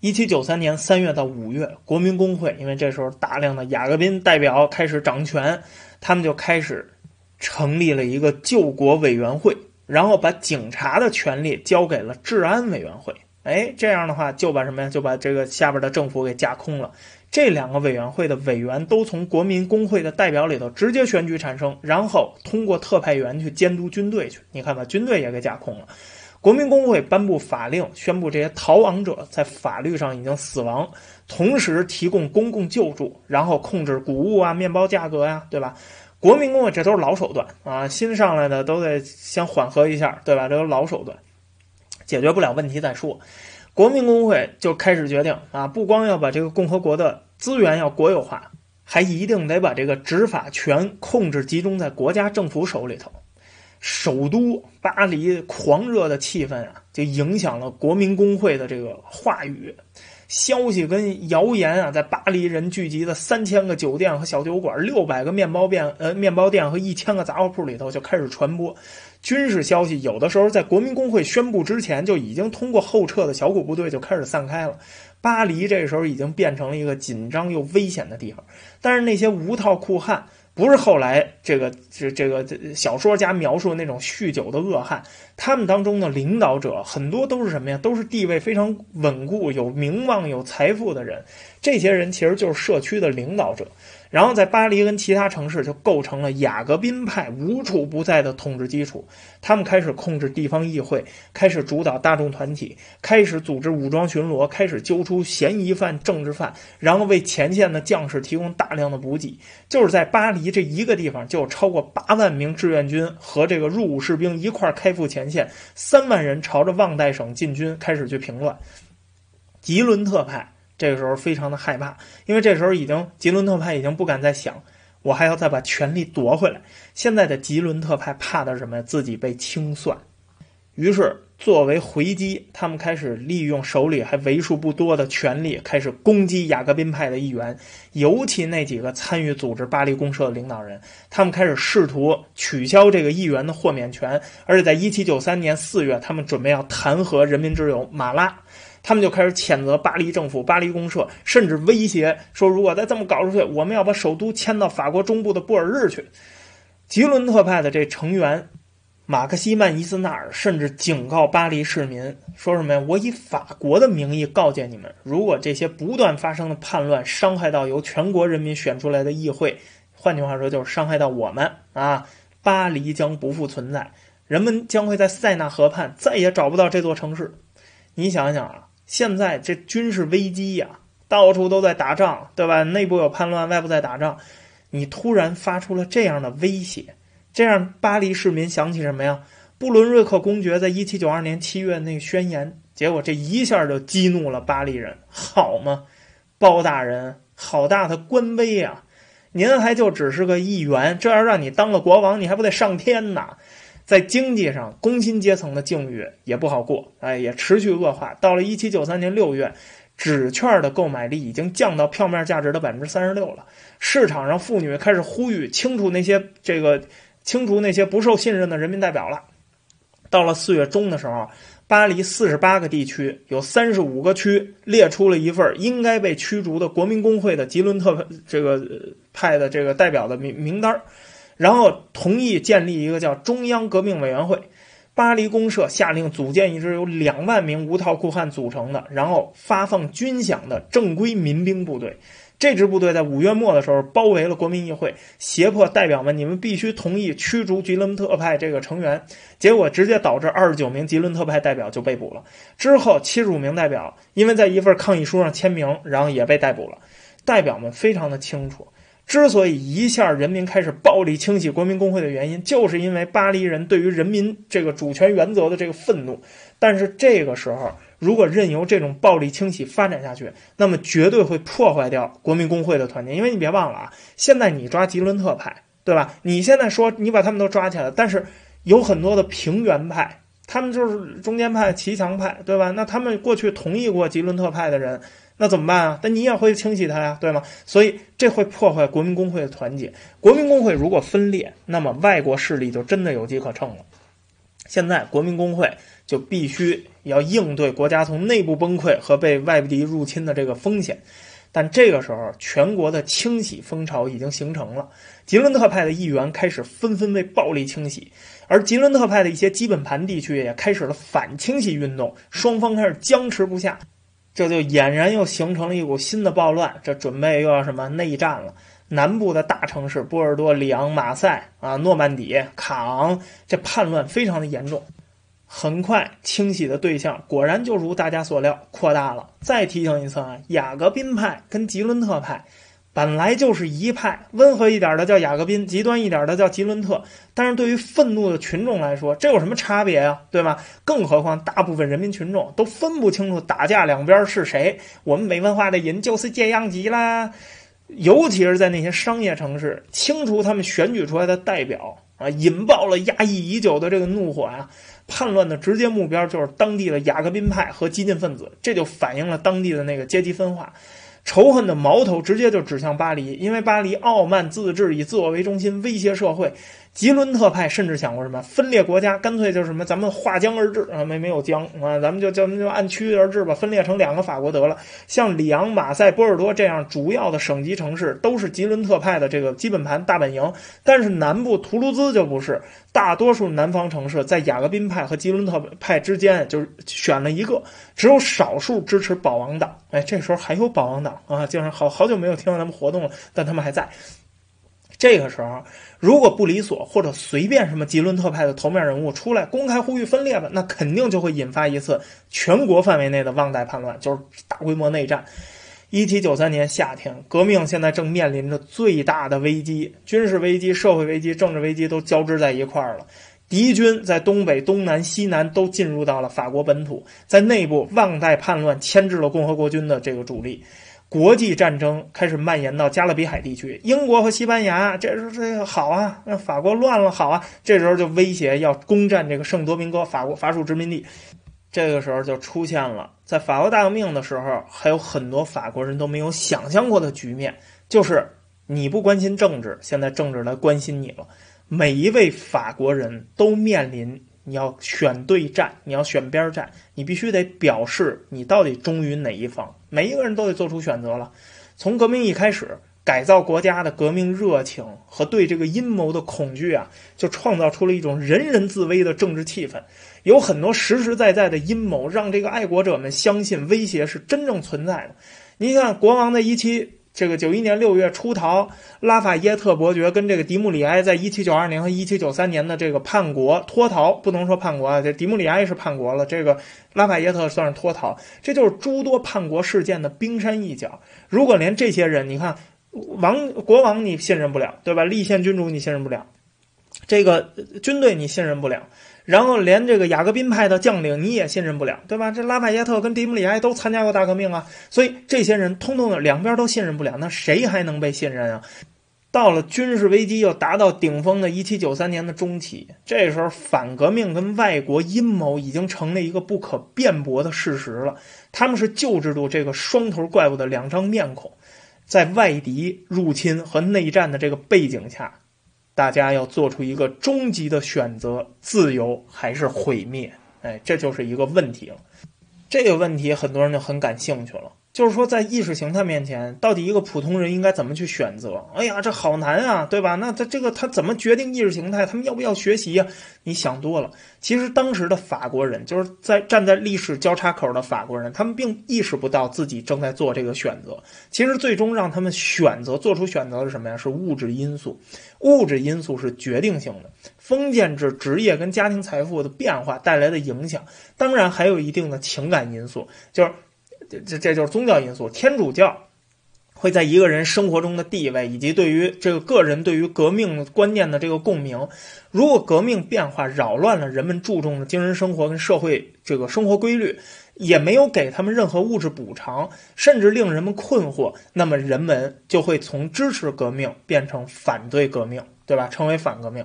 A: 一七九三年三月到五月，国民工会因为这时候大量的雅各宾代表开始掌权，他们就开始成立了一个救国委员会，然后把警察的权力交给了治安委员会。哎，这样的话就把什么呀？就把这个下边的政府给架空了。这两个委员会的委员都从国民工会的代表里头直接选举产生，然后通过特派员去监督军队去。你看，把军队也给架空了。国民工会颁布法令，宣布这些逃亡者在法律上已经死亡，同时提供公共救助，然后控制谷物啊、面包价格呀，对吧？国民工会这都是老手段啊，新上来的都得先缓和一下，对吧？这都老手段。解决不了问题再说，国民工会就开始决定啊，不光要把这个共和国的资源要国有化，还一定得把这个执法权控制集中在国家政府手里头。首都巴黎狂热的气氛啊，就影响了国民工会的这个话语。消息跟谣言啊，在巴黎人聚集的三千个酒店和小酒馆、六百个面包店、呃面包店和一千个杂货铺里头就开始传播。军事消息有的时候在国民工会宣布之前，就已经通过后撤的小股部队就开始散开了。巴黎这时候已经变成了一个紧张又危险的地方。但是那些无套酷汉。不是后来这个这这个小说家描述的那种酗酒的恶汉，他们当中的领导者很多都是什么呀？都是地位非常稳固、有名望、有财富的人。这些人其实就是社区的领导者。然后在巴黎跟其他城市就构成了雅各宾派无处不在的统治基础。他们开始控制地方议会，开始主导大众团体，开始组织武装巡逻，开始揪出嫌疑犯、政治犯，然后为前线的将士提供大量的补给。就是在巴黎这一个地方，就有超过八万名志愿军和这个入伍士兵一块开赴前线，三万人朝着旺代省进军，开始去平乱。吉伦特派。这个时候非常的害怕，因为这时候已经吉伦特派已经不敢再想，我还要再把权力夺回来。现在的吉伦特派怕的是什么呀？自己被清算。于是作为回击，他们开始利用手里还为数不多的权力，开始攻击雅各宾派的议员，尤其那几个参与组织巴黎公社的领导人。他们开始试图取消这个议员的豁免权，而且在一七九三年四月，他们准备要弹劾人民之友马拉。他们就开始谴责巴黎政府、巴黎公社，甚至威胁说：“如果再这么搞出去，我们要把首都迁到法国中部的布尔日去。”吉伦特派的这成员马克西曼·伊斯纳尔甚至警告巴黎市民说：“什么呀？我以法国的名义告诫你们，如果这些不断发生的叛乱伤害到由全国人民选出来的议会，换句话说就是伤害到我们啊，巴黎将不复存在，人们将会在塞纳河畔再也找不到这座城市。”你想想啊。现在这军事危机呀，到处都在打仗，对吧？内部有叛乱，外部在打仗，你突然发出了这样的威胁，这让巴黎市民想起什么呀？布伦瑞克公爵在一七九二年七月那个宣言，结果这一下就激怒了巴黎人，好吗？包大人，好大的官威啊！您还就只是个议员，这要让你当了国王，你还不得上天呐？在经济上，工薪阶层的境遇也不好过，哎，也持续恶化。到了一七九三年六月，纸券的购买力已经降到票面价值的百分之三十六了。市场上，妇女开始呼吁清除那些这个清除那些不受信任的人民代表了。到了四月中的时候，巴黎四十八个地区有三十五个区列出了一份应该被驱逐的国民工会的吉伦特这个派的这个代表的名名单然后同意建立一个叫中央革命委员会，巴黎公社下令组建一支由两万名无套裤汉组成的，然后发放军饷的正规民兵部队。这支部队在五月末的时候包围了国民议会，胁迫代表们：你们必须同意驱逐吉伦特派这个成员。结果直接导致二十九名吉伦特派代表就被捕了。之后七十五名代表因为在一份抗议书上签名，然后也被逮捕了。代表们非常的清楚。之所以一下人民开始暴力清洗国民工会的原因，就是因为巴黎人对于人民这个主权原则的这个愤怒。但是这个时候，如果任由这种暴力清洗发展下去，那么绝对会破坏掉国民工会的团结。因为你别忘了啊，现在你抓吉伦特派，对吧？你现在说你把他们都抓起来，但是有很多的平原派，他们就是中间派、骑墙派，对吧？那他们过去同意过吉伦特派的人。那怎么办啊？但你也会清洗它呀，对吗？所以这会破坏国民工会的团结。国民工会如果分裂，那么外国势力就真的有机可乘了。现在国民工会就必须要应对国家从内部崩溃和被外敌入侵的这个风险。但这个时候，全国的清洗风潮已经形成了，吉伦特派的议员开始纷纷被暴力清洗，而吉伦特派的一些基本盘地区也开始了反清洗运动，双方开始僵持不下。这就俨然又形成了一股新的暴乱，这准备又要什么内战了？南部的大城市波尔多、里昂、马赛啊、诺曼底、卡昂，这叛乱非常的严重。很快，清洗的对象果然就如大家所料，扩大了。再提醒一次啊，雅各宾派跟吉伦特派。本来就是一派，温和一点的叫雅各宾，极端一点的叫吉伦特。但是对于愤怒的群众来说，这有什么差别呀？对吧？更何况大部分人民群众都分不清楚打架两边是谁。我们没文化的人就是这样级啦。尤其是在那些商业城市，清除他们选举出来的代表，啊，引爆了压抑已久的这个怒火呀！叛乱的直接目标就是当地的雅各宾派和激进分子，这就反映了当地的那个阶级分化。仇恨的矛头直接就指向巴黎，因为巴黎傲慢自治，以自我为中心，威胁社会。吉伦特派甚至想过什么分裂国家，干脆就是什么咱们划江而治啊，没没有江啊，咱们就咱们就按区域而治吧，分裂成两个法国得了。像里昂、马赛、波尔多这样主要的省级城市都是吉伦特派的这个基本盘大本营，但是南部图卢兹就不是，大多数南方城市在雅各宾派和吉伦特派之间就是选了一个，只有少数支持保王党。哎，这时候还有保王党啊，竟然好好久没有听到他们活动了，但他们还在。这个时候，如果不理所或者随便什么吉伦特派的头面人物出来公开呼吁分裂吧，那肯定就会引发一次全国范围内的旺代叛乱，就是大规模内战。一七九三年夏天，革命现在正面临着最大的危机，军事危机、社会危机、政治危机都交织在一块儿了。敌军在东北、东南、西南都进入到了法国本土，在内部旺代叛乱牵制了共和国军的这个主力。国际战争开始蔓延到加勒比海地区，英国和西班牙，这时候这个好啊，那法国乱了好啊，这时候就威胁要攻占这个圣多明戈，法国法属殖民地。这个时候就出现了，在法国大革命的时候，还有很多法国人都没有想象过的局面，就是你不关心政治，现在政治来关心你了。每一位法国人都面临。你要选对站，你要选边站，你必须得表示你到底忠于哪一方。每一个人都得做出选择了。从革命一开始，改造国家的革命热情和对这个阴谋的恐惧啊，就创造出了一种人人自危的政治气氛。有很多实实在在的阴谋，让这个爱国者们相信威胁是真正存在的。你看，国王的一期。这个九一年六月出逃，拉法耶特伯爵跟这个迪穆里埃在一七九二年和一七九三年的这个叛国脱逃，不能说叛国啊，这迪穆里埃是叛国了，这个拉法耶特算是脱逃，这就是诸多叛国事件的冰山一角。如果连这些人，你看王国王你信任不了，对吧？立宪君主你信任不了，这个军队你信任不了。然后连这个雅各宾派的将领你也信任不了，对吧？这拉法耶特跟迪姆里埃都参加过大革命啊，所以这些人通通的两边都信任不了，那谁还能被信任啊？到了军事危机又达到顶峰的1793年的中期，这时候反革命跟外国阴谋已经成了一个不可辩驳的事实了。他们是旧制度这个双头怪物的两张面孔，在外敌入侵和内战的这个背景下。大家要做出一个终极的选择：自由还是毁灭？哎，这就是一个问题了。这个问题很多人就很感兴趣了。就是说，在意识形态面前，到底一个普通人应该怎么去选择？哎呀，这好难啊，对吧？那他这个他怎么决定意识形态？他们要不要学习呀？你想多了。其实当时的法国人，就是在站在历史交叉口的法国人，他们并意识不到自己正在做这个选择。其实最终让他们选择做出选择的是什么呀？是物质因素。物质因素是决定性的，封建制职业跟家庭财富的变化带来的影响，当然还有一定的情感因素，就是。这这就是宗教因素，天主教会在一个人生活中的地位，以及对于这个个人对于革命观念的这个共鸣。如果革命变化扰乱了人们注重的精神生活跟社会这个生活规律，也没有给他们任何物质补偿，甚至令人们困惑，那么人们就会从支持革命变成反对革命，对吧？成为反革命。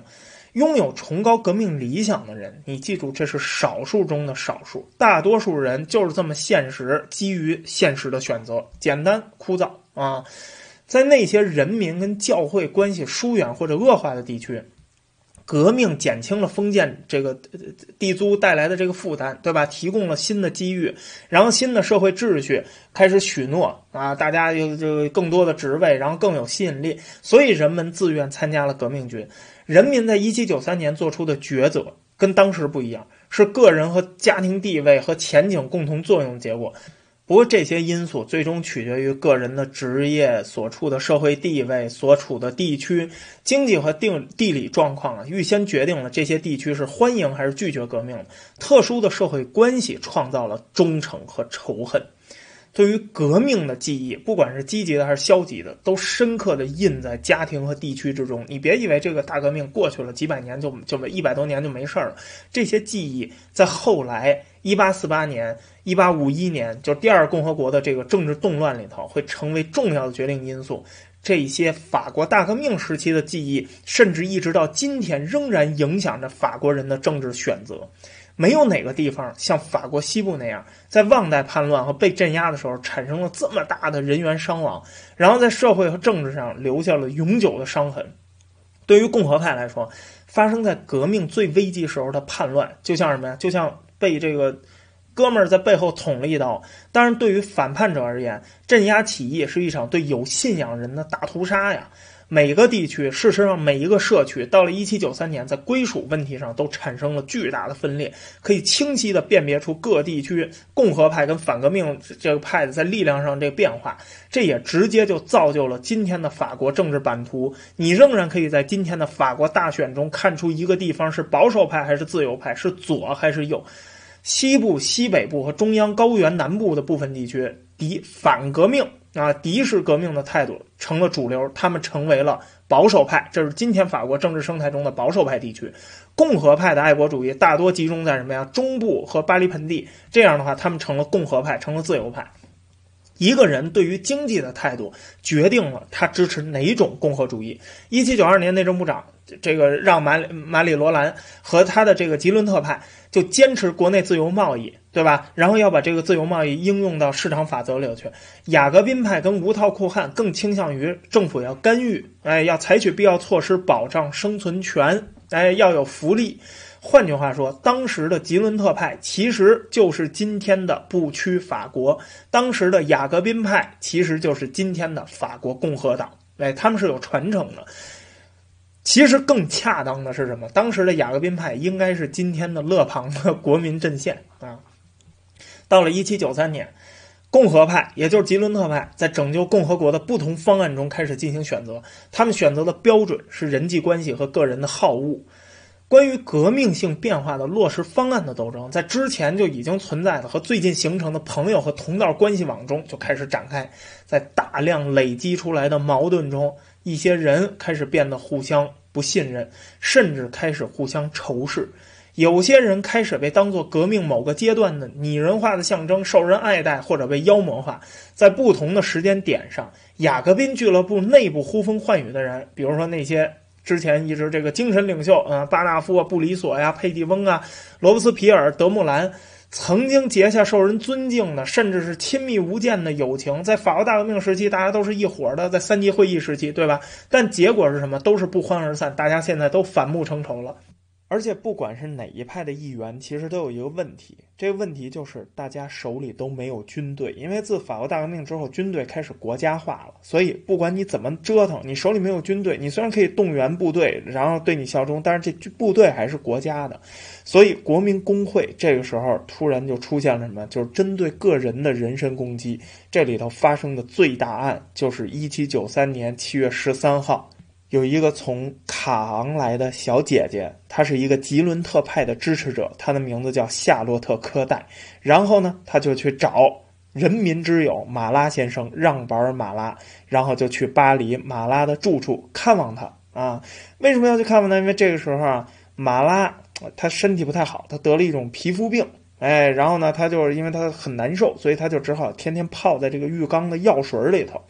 A: 拥有崇高革命理想的人，你记住，这是少数中的少数，大多数人就是这么现实，基于现实的选择，简单枯燥啊。在那些人民跟教会关系疏远或者恶化的地区。革命减轻了封建这个地租带来的这个负担，对吧？提供了新的机遇，然后新的社会秩序开始许诺啊，大家有这个更多的职位，然后更有吸引力，所以人们自愿参加了革命军。人民在一七九三年做出的抉择跟当时不一样，是个人和家庭地位和前景共同作用的结果。不过这些因素最终取决于个人的职业、所处的社会地位、所处的地区经济和定地理状况啊，预先决定了这些地区是欢迎还是拒绝革命。特殊的社会关系创造了忠诚和仇恨。对于革命的记忆，不管是积极的还是消极的，都深刻的印在家庭和地区之中。你别以为这个大革命过去了几百年就就没一百多年就没事了，这些记忆在后来一八四八年、一八五一年，就是第二共和国的这个政治动乱里头，会成为重要的决定因素。这些法国大革命时期的记忆，甚至一直到今天仍然影响着法国人的政治选择。没有哪个地方像法国西部那样，在旺代叛乱和被镇压的时候产生了这么大的人员伤亡，然后在社会和政治上留下了永久的伤痕。对于共和派来说，发生在革命最危机时候的叛乱，就像什么呀？就像被这个哥们儿在背后捅了一刀。当然，对于反叛者而言，镇压起义是一场对有信仰人的大屠杀呀。每个地区，事实上每一个社区，到了一七九三年，在归属问题上都产生了巨大的分裂，可以清晰的辨别出各地区共和派跟反革命这个派的在力量上这个变化。这也直接就造就了今天的法国政治版图。你仍然可以在今天的法国大选中看出一个地方是保守派还是自由派，是左还是右。西部、西北部和中央高原南部的部分地区，敌反革命。啊，敌视革命的态度成了主流，他们成为了保守派。这是今天法国政治生态中的保守派地区。共和派的爱国主义大多集中在什么呀？中部和巴黎盆地。这样的话，他们成了共和派，成了自由派。一个人对于经济的态度，决定了他支持哪种共和主义。一七九二年，内政部长这个让马马里罗兰和他的这个吉伦特派就坚持国内自由贸易。对吧？然后要把这个自由贸易应用到市场法则里头去。雅各宾派跟无套库汉更倾向于政府要干预，哎，要采取必要措施保障生存权，哎，要有福利。换句话说，当时的吉伦特派其实就是今天的不屈法国，当时的雅各宾派其实就是今天的法国共和党，哎，他们是有传承的。其实更恰当的是什么？当时的雅各宾派应该是今天的勒庞的国民阵线啊。到了一七九三年，共和派，也就是吉伦特派，在拯救共和国的不同方案中开始进行选择。他们选择的标准是人际关系和个人的好恶。关于革命性变化的落实方案的斗争，在之前就已经存在的和最近形成的朋友和同道关系网中就开始展开。在大量累积出来的矛盾中，一些人开始变得互相不信任，甚至开始互相仇视。有些人开始被当作革命某个阶段的拟人化的象征，受人爱戴，或者被妖魔化。在不同的时间点上，雅各宾俱乐部内部呼风唤雨的人，比如说那些之前一直这个精神领袖，啊，巴纳夫啊、布里索呀、佩蒂翁啊、罗伯斯皮尔、德穆兰，曾经结下受人尊敬的，甚至是亲密无间的友情。在法国大革命时期，大家都是一伙的；在三级会议时期，对吧？但结果是什么？都是不欢而散，大家现在都反目成仇了。而且不管是哪一派的议员，其实都有一个问题，这个问题就是大家手里都没有军队，因为自法国大革命之后，军队开始国家化了，所以不管你怎么折腾，你手里没有军队，你虽然可以动员部队，然后对你效忠，但是这部队还是国家的，所以国民工会这个时候突然就出现了什么？就是针对个人的人身攻击。这里头发生的最大案就是一七九三年七月十三号。有一个从卡昂来的小姐姐，她是一个吉伦特派的支持者，她的名字叫夏洛特·科代。然后呢，她就去找人民之友马拉先生让·保尔·马拉，然后就去巴黎马拉的住处看望他啊。为什么要去看望他？因为这个时候啊，马拉他身体不太好，他得了一种皮肤病，哎，然后呢，他就是因为他很难受，所以他就只好天天泡在这个浴缸的药水里头。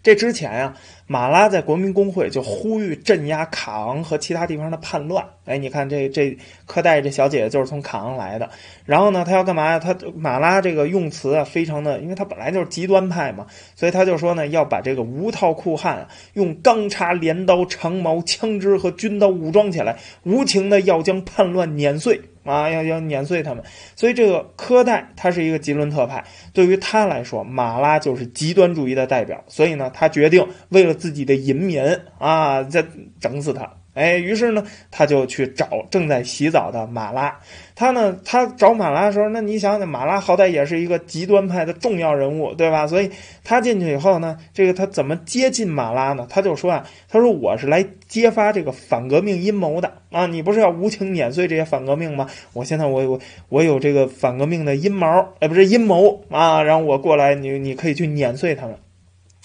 A: 这之前呀。马拉在国民工会就呼吁镇压卡昂和其他地方的叛乱。哎，你看这这科代这小姐姐就是从卡昂来的。然后呢，她要干嘛呀？她马拉这个用词啊，非常的，因为她本来就是极端派嘛，所以她就说呢，要把这个无套酷汉用钢叉、镰刀、长矛、枪支和军刀武装起来，无情的要将叛乱碾碎。啊，要要碾碎他们，所以这个科代他是一个吉伦特派，对于他来说，马拉就是极端主义的代表，所以呢，他决定为了自己的淫民啊，再整死他。哎，于是呢，他就去找正在洗澡的马拉。他呢，他找马拉的时候，那你想想，马拉好歹也是一个极端派的重要人物，对吧？所以他进去以后呢，这个他怎么接近马拉呢？他就说啊，他说我是来揭发这个反革命阴谋的啊！你不是要无情碾碎这些反革命吗？我现在我我我有这个反革命的阴谋，哎，不是阴谋啊！然后我过来，你你可以去碾碎他们。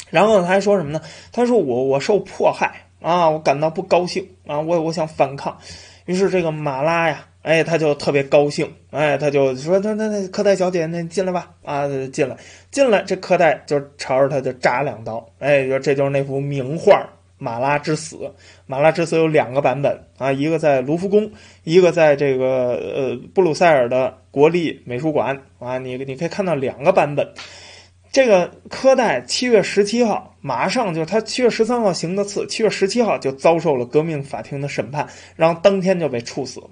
A: 然后他还说什么呢？他说我我受迫害。啊，我感到不高兴啊，我我想反抗。于是这个马拉呀，哎，他就特别高兴，哎，他就说：“那那那科代小姐，那你进来吧，啊，进来，进来。”这科代就朝着他就扎两刀，哎，说这就是那幅名画《马拉之死》。《马拉之死》有两个版本啊，一个在卢浮宫，一个在这个呃布鲁塞尔的国立美术馆啊，你你可以看到两个版本。这个科代七月十七号，马上就是他七月十三号行的刺，七月十七号就遭受了革命法庭的审判，然后当天就被处死了。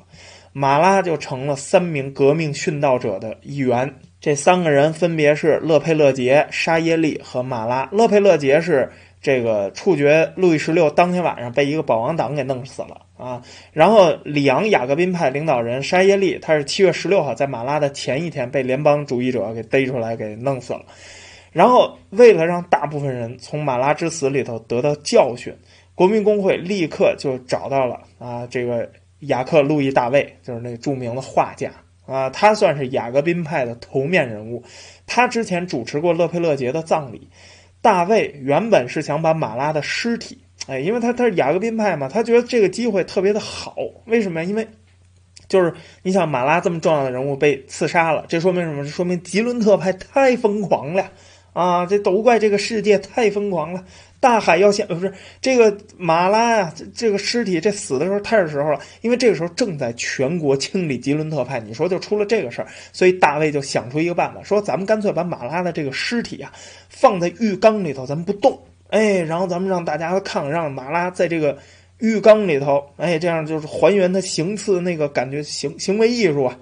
A: 马拉就成了三名革命殉道者的一员。这三个人分别是勒佩勒杰、沙耶利和马拉。勒佩勒杰是这个处决路易十六当天晚上被一个保王党给弄死了啊。然后里昂雅各宾派领导人沙耶利，他是七月十六号在马拉的前一天被联邦主义者给逮出来给弄死了。然后，为了让大部分人从马拉之死里头得到教训，国民工会立刻就找到了啊，这个雅克·路易·大卫，就是那著名的画家啊，他算是雅各宾派的头面人物。他之前主持过勒佩勒杰的葬礼。大卫原本是想把马拉的尸体，哎，因为他他是雅各宾派嘛，他觉得这个机会特别的好。为什么呀？因为就是你想，马拉这么重要的人物被刺杀了，这说明什么？这说明吉伦特派太疯狂了。啊，这都怪这个世界太疯狂了！大海要先，不是这个马拉呀，这个尸体这死的时候太是时候了，因为这个时候正在全国清理吉伦特派。你说就出了这个事儿，所以大卫就想出一个办法，说咱们干脆把马拉的这个尸体啊放在浴缸里头，咱们不动，哎，然后咱们让大家看，让马拉在这个浴缸里头，哎，这样就是还原他行刺那个感觉，行行为艺术啊。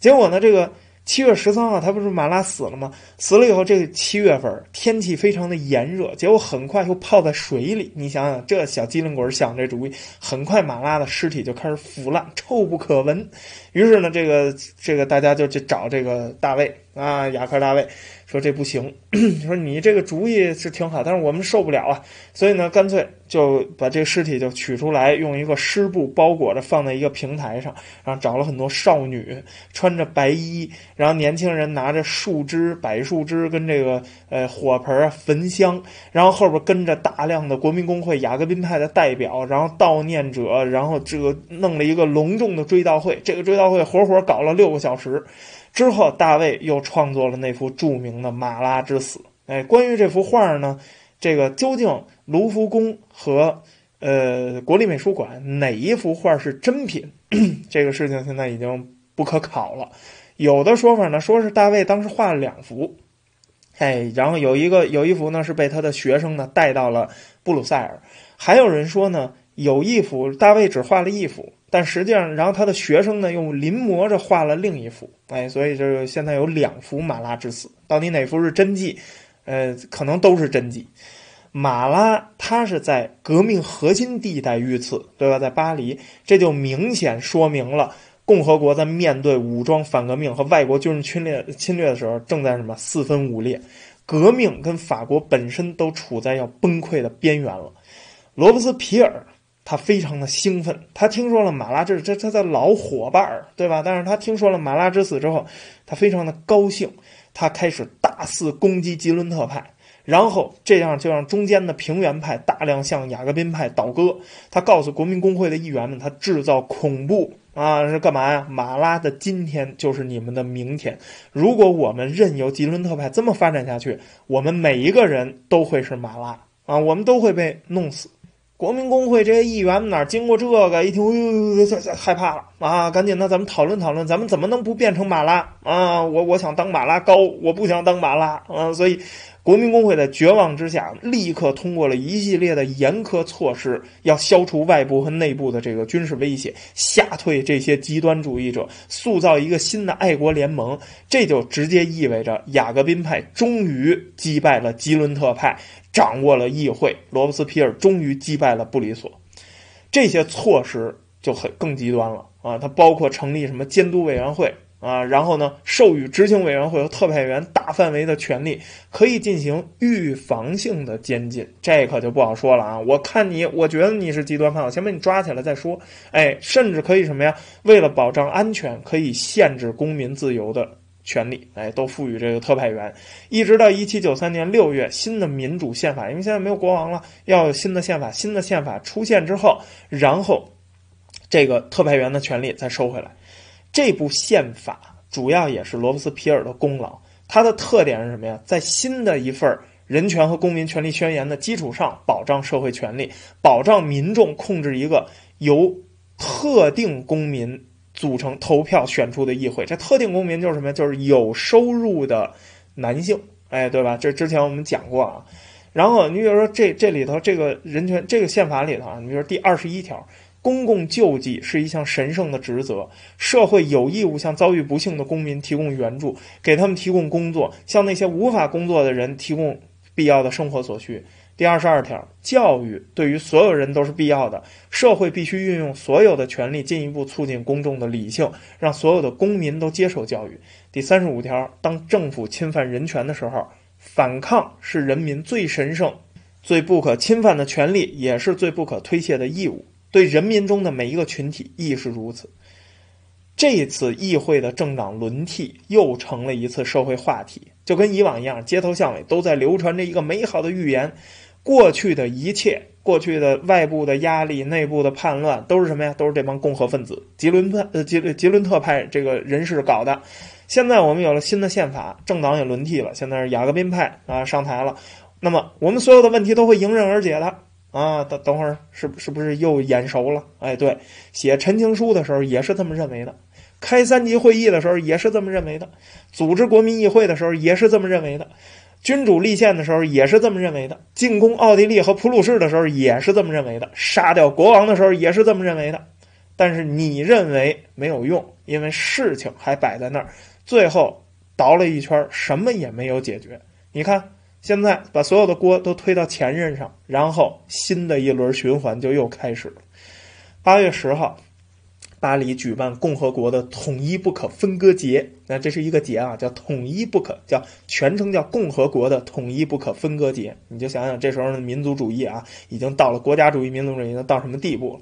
A: 结果呢，这个。七月十三号，他不是马拉死了吗？死了以后，这个七月份天气非常的炎热，结果很快又泡在水里。你想想，这小机灵鬼想这主意，很快马拉的尸体就开始腐烂，臭不可闻。于是呢，这个这个大家就去找这个大卫啊，雅克大卫。说这不行，[clears throat] 说你这个主意是挺好，但是我们受不了啊，所以呢，干脆就把这个尸体就取出来，用一个湿布包裹着，放在一个平台上，然后找了很多少女，穿着白衣，然后年轻人拿着树枝、柏树枝跟这个呃火盆、焚香，然后后边跟着大量的国民工会、雅各宾派的代表，然后悼念者，然后这个弄了一个隆重的追悼会，这个追悼会活活搞了六个小时。之后，大卫又创作了那幅著名的《马拉之死》。哎，关于这幅画呢，这个究竟卢浮宫和呃国立美术馆哪一幅画是真品？[coughs] 这个事情现在已经不可考了。有的说法呢，说是大卫当时画了两幅，哎，然后有一个有一幅呢是被他的学生呢带到了布鲁塞尔，还有人说呢，有一幅大卫只画了一幅。但实际上，然后他的学生呢，用临摹着画了另一幅，哎，所以这个现在有两幅马拉之死，到底哪幅是真迹？呃，可能都是真迹。马拉他是在革命核心地带遇刺，对吧？在巴黎，这就明显说明了共和国在面对武装反革命和外国军事侵略侵略的时候，正在什么四分五裂，革命跟法国本身都处在要崩溃的边缘了。罗伯斯皮尔。他非常的兴奋，他听说了马拉这这他的老伙伴儿，对吧？但是他听说了马拉之死之后，他非常的高兴，他开始大肆攻击吉伦特派，然后这样就让中间的平原派大量向雅各宾派倒戈。他告诉国民工会的议员们，他制造恐怖啊，是干嘛呀？马拉的今天就是你们的明天。如果我们任由吉伦特派这么发展下去，我们每一个人都会是马拉啊，我们都会被弄死。国民工会这些议员哪经过这个，一听，哎呦呦呦，害怕了啊！赶紧的，咱们讨论讨论，咱们怎么能不变成马拉啊？我我想当马拉高，我不想当马拉啊！所以。国民工会在绝望之下，立刻通过了一系列的严苛措施，要消除外部和内部的这个军事威胁，吓退这些极端主义者，塑造一个新的爱国联盟。这就直接意味着雅各宾派终于击败了吉伦特派，掌握了议会。罗伯斯皮尔终于击败了布里索。这些措施就很更极端了啊！它包括成立什么监督委员会。啊，然后呢，授予执行委员会和特派员大范围的权利，可以进行预防性的监禁，这可就不好说了啊！我看你，我觉得你是极端犯，我先把你抓起来再说。哎，甚至可以什么呀？为了保障安全，可以限制公民自由的权利，哎，都赋予这个特派员。一直到一七九三年六月，新的民主宪法，因为现在没有国王了，要有新的宪法。新的宪法出现之后，然后这个特派员的权利再收回来。这部宪法主要也是罗伯斯皮尔的功劳。它的特点是什么呀？在新的一份人权和公民权利宣言的基础上，保障社会权利，保障民众控制一个由特定公民组成投票选出的议会。这特定公民就是什么？就是有收入的男性，哎，对吧？这之前我们讲过啊。然后你比如说这这里头这个人权这个宪法里头啊，你比如说第二十一条。公共救济是一项神圣的职责，社会有义务向遭遇不幸的公民提供援助，给他们提供工作，向那些无法工作的人提供必要的生活所需。第二十二条，教育对于所有人都是必要的，社会必须运用所有的权利，进一步促进公众的理性，让所有的公民都接受教育。第三十五条，当政府侵犯人权的时候，反抗是人民最神圣、最不可侵犯的权利，也是最不可推卸的义务。对人民中的每一个群体亦是如此。这次议会的政党轮替又成了一次社会话题，就跟以往一样，街头巷尾都在流传着一个美好的预言：过去的一切，过去的外部的压力、内部的叛乱，都是什么呀？都是这帮共和分子、吉伦派、呃吉吉伦特派这个人士搞的。现在我们有了新的宪法，政党也轮替了，现在是雅各宾派啊上台了，那么我们所有的问题都会迎刃而解的。啊，等等会儿，是是不是又眼熟了？哎，对，写陈情书的时候也是这么认为的，开三级会议的时候也是这么认为的，组织国民议会的时候也是这么认为的，君主立宪的时候也是这么认为的，进攻奥地利和普鲁士的时候也是这么认为的，杀掉国王的时候也是这么认为的。但是你认为没有用，因为事情还摆在那儿，最后倒了一圈，什么也没有解决。你看。现在把所有的锅都推到前任上，然后新的一轮循环就又开始了。八月十号，巴黎举办共和国的统一不可分割节。那这是一个节啊，叫统一不可，叫全称叫共和国的统一不可分割节。你就想想这时候的民族主义啊，已经到了国家主义、民族主义到什么地步了？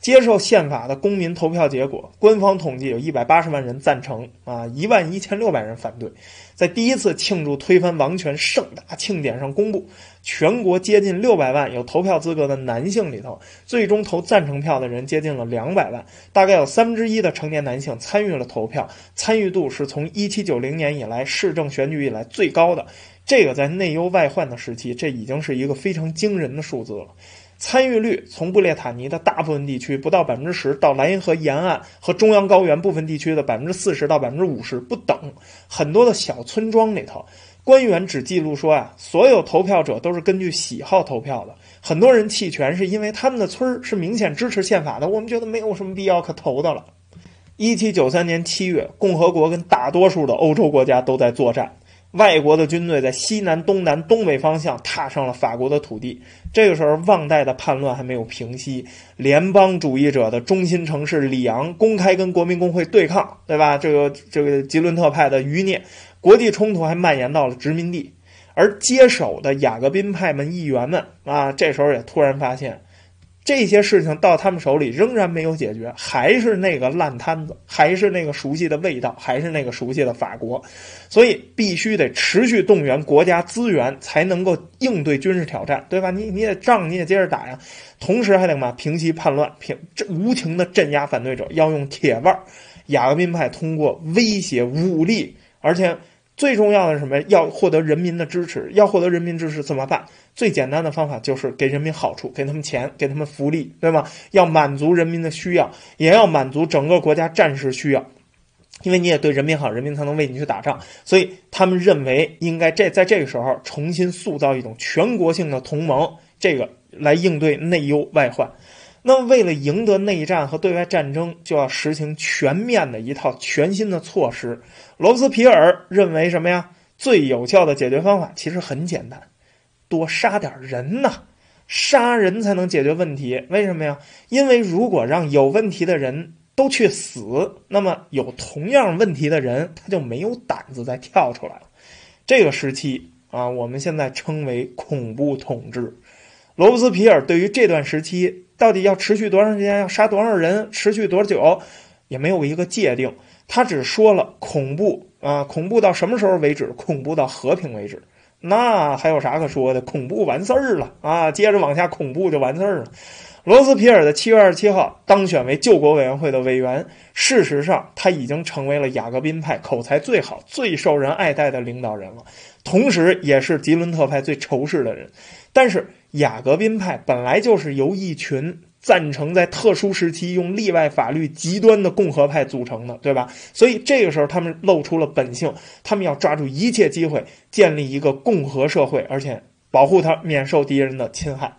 A: 接受宪法的公民投票结果，官方统计有一百八十万人赞成啊，一万一千六百人反对。在第一次庆祝推翻王权盛大庆典上公布，全国接近六百万有投票资格的男性里头，最终投赞成票的人接近了两百万，大概有三分之一的成年男性参与了投票，参与度是从一七九零年以来市政选举以来最高的。这个在内忧外患的时期，这已经是一个非常惊人的数字了。参与率从布列塔尼的大部分地区不到百分之十，到莱茵河沿岸和中央高原部分地区的百分之四十到百分之五十不等。很多的小村庄里头，官员只记录说啊，所有投票者都是根据喜好投票的。很多人弃权是因为他们的村儿是明显支持宪法的，我们觉得没有什么必要可投的了。一七九三年七月，共和国跟大多数的欧洲国家都在作战。外国的军队在西南、东南、东北方向踏上了法国的土地。这个时候，旺代的叛乱还没有平息，联邦主义者的中心城市里昂公开跟国民工会对抗，对吧？这个这个吉伦特派的余孽，国际冲突还蔓延到了殖民地。而接手的雅各宾派们议员们啊，这时候也突然发现。这些事情到他们手里仍然没有解决，还是那个烂摊子，还是那个熟悉的味道，还是那个熟悉的法国，所以必须得持续动员国家资源，才能够应对军事挑战，对吧？你你也仗你也接着打呀，同时还得嘛平息叛乱，平这无情的镇压反对者，要用铁腕。雅各宾派通过威胁、武力，而且。最重要的是什么？要获得人民的支持。要获得人民支持怎么办？最简单的方法就是给人民好处，给他们钱，给他们福利，对吗？要满足人民的需要，也要满足整个国家战时需要。因为你也对人民好，人民才能为你去打仗。所以他们认为应该这在这个时候重新塑造一种全国性的同盟，这个来应对内忧外患。那为了赢得内战和对外战争，就要实行全面的一套全新的措施。罗斯皮尔认为什么呀？最有效的解决方法其实很简单，多杀点人呐！杀人才能解决问题。为什么呀？因为如果让有问题的人都去死，那么有同样问题的人他就没有胆子再跳出来了。这个时期啊，我们现在称为恐怖统治。罗伯斯皮尔对于这段时期。到底要持续多长时间？要杀多少人？持续多久？也没有一个界定。他只说了恐怖啊，恐怖到什么时候为止？恐怖到和平为止。那还有啥可说的？恐怖完事儿了啊！接着往下恐怖就完事儿了。罗斯皮尔的七月二十七号当选为救国委员会的委员。事实上，他已经成为了雅各宾派口才最好、最受人爱戴的领导人了，同时也是吉伦特派最仇视的人。但是，雅各宾派本来就是由一群。赞成在特殊时期用例外法律极端的共和派组成的，对吧？所以这个时候他们露出了本性，他们要抓住一切机会建立一个共和社会，而且保护它免受敌人的侵害。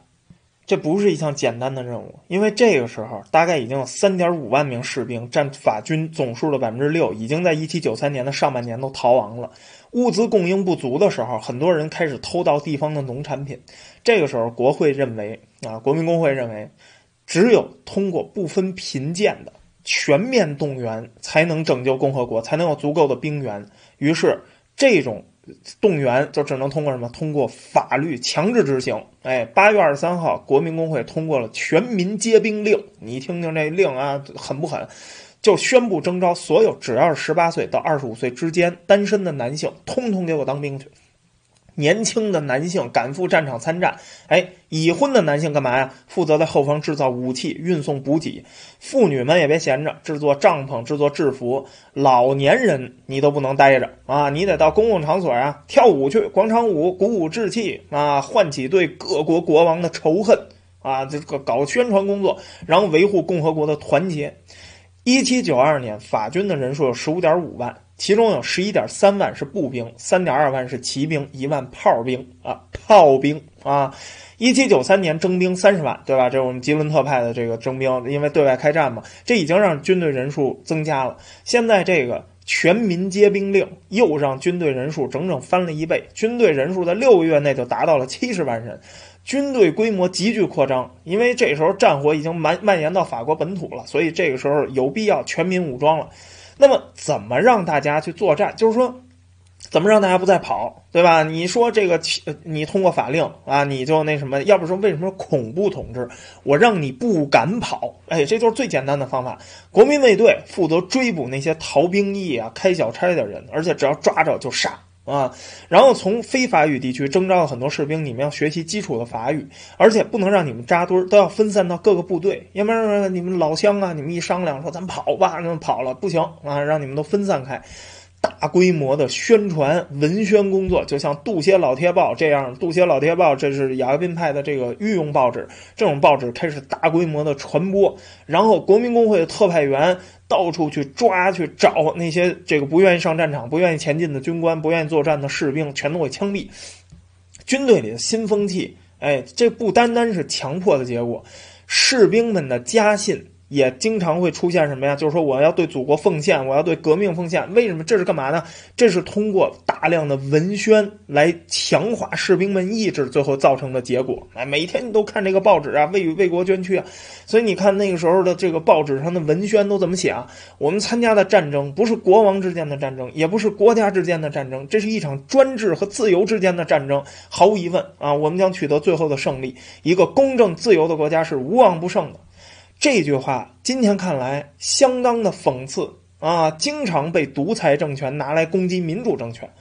A: 这不是一项简单的任务，因为这个时候大概已经有三点五万名士兵，占法军总数的百分之六，已经在一七九三年的上半年都逃亡了。物资供应不足的时候，很多人开始偷盗地方的农产品。这个时候，国会认为啊，国民工会认为。只有通过不分贫贱的全面动员，才能拯救共和国，才能有足够的兵源。于是，这种动员就只能通过什么？通过法律强制执行。哎，八月二十三号，国民工会通过了全民皆兵令。你听听这令啊，狠不狠？就宣布征召所有只要是十八岁到二十五岁之间单身的男性，通通给我当兵去。年轻的男性赶赴战场参战，哎，已婚的男性干嘛呀？负责在后方制造武器、运送补给。妇女们也别闲着，制作帐篷、制作制服。老年人你都不能待着啊，你得到公共场所啊跳舞去，广场舞鼓舞志气啊，唤起对各国国王的仇恨啊，这个搞宣传工作，然后维护共和国的团结。一七九二年，法军的人数有十五点五万。其中有十一点三万是步兵，三点二万是骑兵，一万炮兵啊，炮兵啊！一七九三年征兵三十万，对吧？这是我们吉伦特派的这个征兵，因为对外开战嘛，这已经让军队人数增加了。现在这个全民皆兵令又让军队人数整整翻了一倍，军队人数在六个月内就达到了七十万人，军队规模急剧扩张。因为这时候战火已经蔓蔓延到法国本土了，所以这个时候有必要全民武装了。那么怎么让大家去作战？就是说，怎么让大家不再跑，对吧？你说这个，你通过法令啊，你就那什么？要不说为什么恐怖统治？我让你不敢跑，哎，这就是最简单的方法。国民卫队负责追捕那些逃兵役啊、开小差的人，而且只要抓着就杀。啊，然后从非法语地区征召了很多士兵，你们要学习基础的法语，而且不能让你们扎堆儿，都要分散到各个部队，要不然你们老乡啊，你们一商量说咱跑吧，那么跑了不行啊，让你们都分散开。大规模的宣传文宣工作，就像《杜歇老贴报》这样，《杜歇老贴报》这是雅各宾派的这个御用报纸，这种报纸开始大规模的传播，然后国民工会的特派员到处去抓去找那些这个不愿意上战场、不愿意前进的军官、不愿意作战的士兵，全都给枪毙。军队里的新风气，哎，这不单单是强迫的结果，士兵们的家信。也经常会出现什么呀？就是说我要对祖国奉献，我要对革命奉献。为什么？这是干嘛呢？这是通过大量的文宣来强化士兵们意志，最后造成的结果。哎，每天你都看这个报纸啊，为为国捐躯啊。所以你看那个时候的这个报纸上的文宣都怎么写啊？我们参加的战争不是国王之间的战争，也不是国家之间的战争，这是一场专制和自由之间的战争。毫无疑问啊，我们将取得最后的胜利。一个公正自由的国家是无往不胜的。这句话今天看来相当的讽刺啊，经常被独裁政权拿来攻击民主政权。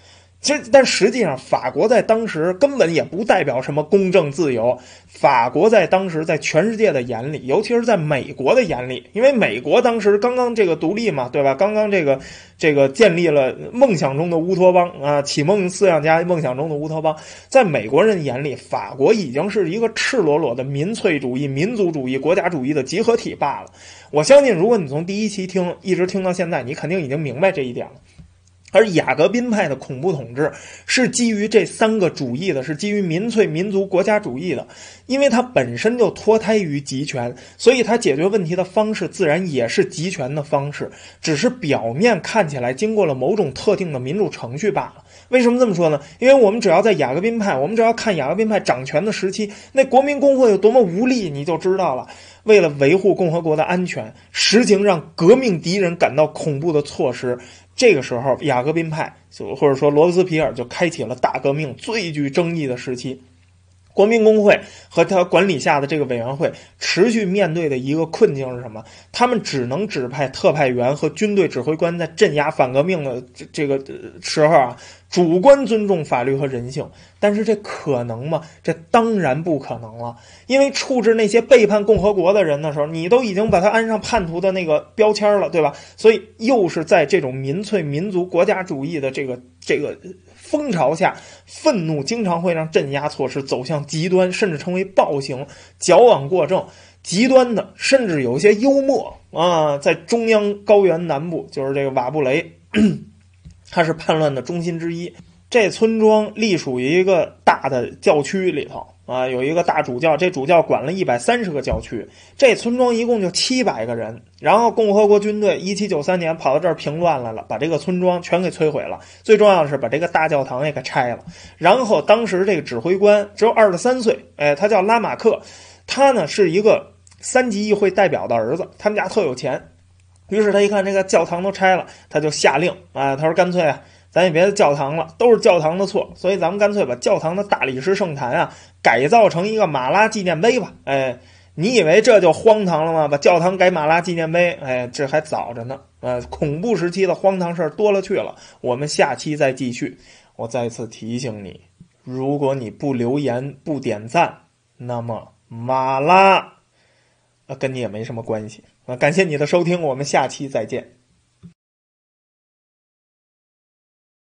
A: 其实，但实际上，法国在当时根本也不代表什么公正自由。法国在当时，在全世界的眼里，尤其是在美国的眼里，因为美国当时刚刚这个独立嘛，对吧？刚刚这个这个建立了梦想中的乌托邦啊，启蒙思想家梦想中的乌托邦，在美国人眼里，法国已经是一个赤裸裸的民粹主义、民族主义、国家主义的集合体罢了。我相信，如果你从第一期听一直听到现在，你肯定已经明白这一点了。而雅各宾派的恐怖统治是基于这三个主义的，是基于民粹、民族、国家主义的，因为它本身就脱胎于集权，所以它解决问题的方式自然也是集权的方式，只是表面看起来经过了某种特定的民主程序罢了。为什么这么说呢？因为我们只要在雅各宾派，我们只要看雅各宾派掌权的时期，那国民工会有多么无力，你就知道了。为了维护共和国的安全，实行让革命敌人感到恐怖的措施。这个时候，雅各宾派就或者说罗斯皮尔就开启了大革命最具争议的时期。国民工会和他管理下的这个委员会持续面对的一个困境是什么？他们只能指派特派员和军队指挥官在镇压反革命的这这个时候啊，主观尊重法律和人性。但是这可能吗？这当然不可能了。因为处置那些背叛共和国的人的时候，你都已经把他安上叛徒的那个标签了，对吧？所以又是在这种民粹、民族、国家主义的这个 [laughs] 这个。风潮下，愤怒经常会让镇压措施走向极端，甚至成为暴行、矫枉过正。极端的，甚至有一些幽默啊，在中央高原南部，就是这个瓦布雷，它是叛乱的中心之一。这村庄隶属于一个大的教区里头。啊，有一个大主教，这主教管了一百三十个教区，这村庄一共就七百个人。然后共和国军队一七九三年跑到这儿平乱来了，把这个村庄全给摧毁了。最重要的是把这个大教堂也给拆了。然后当时这个指挥官只有二十三岁，哎，他叫拉马克，他呢是一个三级议会代表的儿子，他们家特有钱。于是他一看这个教堂都拆了，他就下令啊，他说干脆啊。咱也别教堂了，都是教堂的错，所以咱们干脆把教堂的大理石圣坛啊改造成一个马拉纪念碑吧。哎，你以为这就荒唐了吗？把教堂改马拉纪念碑，哎，这还早着呢。呃，恐怖时期的荒唐事儿多了去了。我们下期再继续。我再次提醒你，如果你不留言不点赞，那么马拉，呃，跟你也没什么关系。那，感谢你的收听，我们下期再见。